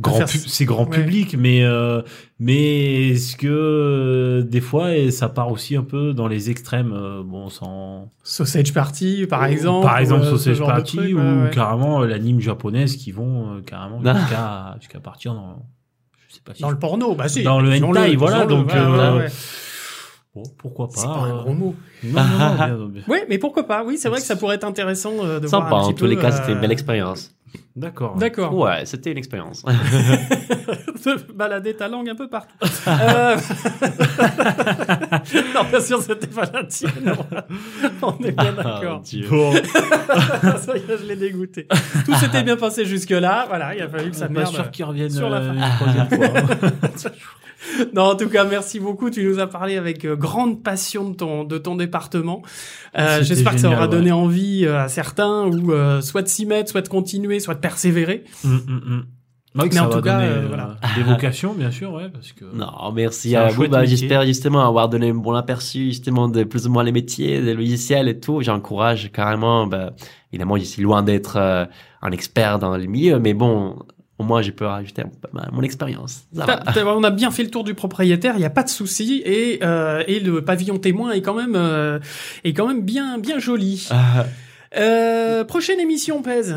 grand c'est grand ouais. public, mais euh, mais est-ce que euh, des fois et ça part aussi un peu dans les extrêmes, euh, bon, sans Sausage Party, par exemple. par exemple ou, euh, Sausage Party truc, ou ouais, ouais. carrément euh, l'anime japonaise qui vont euh, carrément jusqu'à jusqu'à partir dans je sais pas si Dans le porno, bah si. Dans le hentai, voilà, donc, euh, pourquoi pas C'est pas un euh, gros mot. Non, non, non, bien, bien. Oui, mais pourquoi pas Oui, c'est vrai que ça pourrait être intéressant euh, de Sympa, voir un en tous peu, les cas, euh, c'était une belle expérience. D'accord. D'accord. Ouais, c'était une expérience. de balader ta langue un peu partout. Euh, non, bien sûr, c'était pas la tienne. On est bien d'accord. Oh, Dieu. Bon, ça y est, je l'ai dégoûté. Tout s'était bien passé jusque-là. Voilà, il a fallu que ça merde. sûr qu'ils reviennent sur la euh, fin. une troisième fois. Non, en tout cas, merci beaucoup. Tu nous as parlé avec euh, grande passion de ton, de ton département. Euh, J'espère que ça aura donné ouais. envie euh, à certains ou euh, soit de s'y mettre, soit de continuer, soit de persévérer. Hum. Ouais, que Mais en tout cas, euh, voilà. des vocations, bien sûr, ouais, parce que. Non, merci à vous. Bah. J'espère justement avoir donné un bon aperçu justement de plus ou moins les métiers, des logiciels et tout. J'encourage carrément. Bah, évidemment, je suis loin d'être euh, un expert dans le milieu, mais bon, au moins, je peux rajouter mon expérience. On a bien fait le tour du propriétaire, il n'y a pas de souci, et, euh, et le pavillon témoin est quand même, euh, est quand même bien, bien joli. Ah, Euh, prochaine émission, Pèse.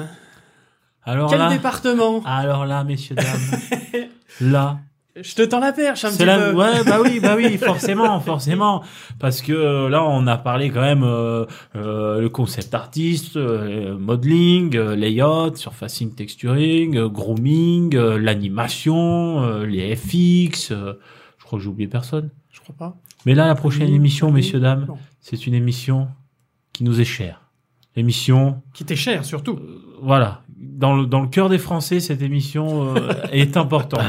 Alors Quel là, département? alors là, messieurs dames, là, Je te tends la perche un petit la, peu. ouais, bah oui, bah oui, forcément, forcément, parce que euh, là, on a parlé quand même euh, euh, le concept artiste, euh, modeling, euh, layout, surfacing, texturing, euh, grooming, l'animation, euh, les FX. euh, je crois que j'ai oublié personne. Je crois pas. Mais là, la prochaine Oui, émission, oui, messieurs dames, c'est une émission qui nous est chère. Émission, Qui t'est cher, surtout. voilà, dans le, cœur des Français, cette émission euh, est importante.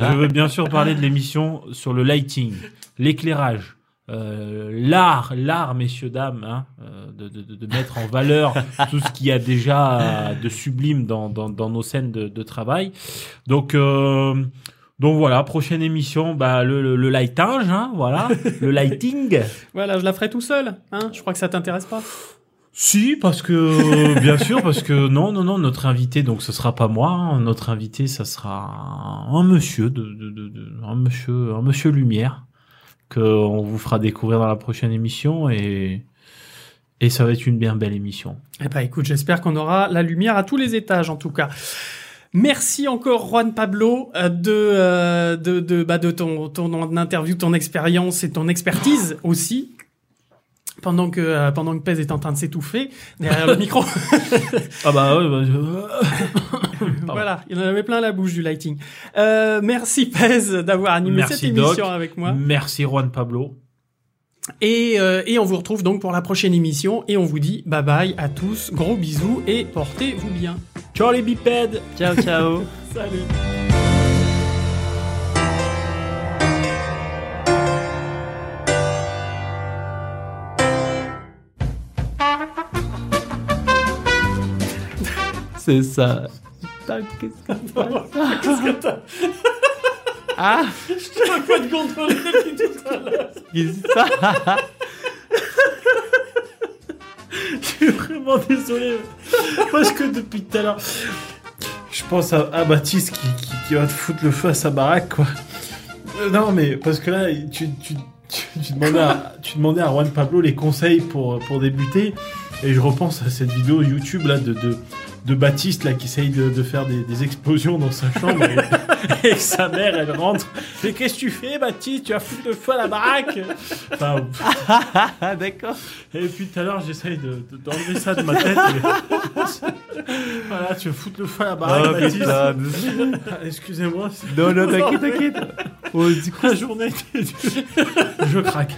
Je veux bien sûr parler de l'émission sur le lighting, l'éclairage, euh, l'art, l'art, messieurs, dames, hein, euh, de, mettre en valeur tout ce qu'il y a déjà de sublime dans, nos scènes de, travail. Donc, voilà, prochaine émission, bah, le, le, hein, voilà, le lighting. Voilà, je la ferai tout seul. Hein je crois que ça t'intéresse pas. Si, parce que bien sûr, parce que non, non, non, notre invité, donc ce sera pas moi. hein, notre invité, ça sera un, un monsieur de, de, de, de- un monsieur, un monsieur Lumière que on vous fera découvrir dans la prochaine émission et et ça va être une bien belle émission. Eh ben, écoute, j'espère qu'on aura la lumière à tous les étages, en tout cas. Merci encore Juan Pablo euh, de euh, de de, bah, de ton ton interview, ton expérience et ton expertise aussi. Pendant que euh, pendant que Pez est en train de s'étouffer derrière le micro. Ah bah ouais, bah, je- voilà, il en avait plein la bouche du lighting. Euh, merci Pez d'avoir animé Merci, cette émission avec moi. merci Juan Pablo. Et, euh, et on vous retrouve donc pour la prochaine émission et on vous dit bye bye à tous, gros bisous et portez-vous bien. Ciao les bipèdes. Ciao, ciao. Salut. C'est ça. Putain, Qu'est-ce que t'as Ah, Je te contrôler depuis tout à l'heure. qu'est-ce que ça Je suis vraiment désolé. Parce que depuis tout à l'heure, je pense à, à Baptiste qui, qui, qui va te foutre le feu à sa baraque, quoi. Euh, non, mais parce que là, tu, tu, tu, tu demandais, à, tu demandais à Juan Pablo les conseils pour, pour débuter. Et je repense à cette vidéo YouTube là de, de, de Baptiste là qui essaye de, de faire des, des explosions dans sa chambre et, sa mère elle rentre. Mais qu'est-ce que tu fais Baptiste? Tu vas foutre le feu à la baraque? Enfin, Ah, d'accord. et puis tout à l'heure, j'essaye de, de- d'enlever ça de ma tête. et- voilà, tu veux foutre le feu à la baraque, Oh, Baptiste. Excusez-moi, Non, non, t'inquiète, t'inquiète. Oh, du coup, la journée. Je craque.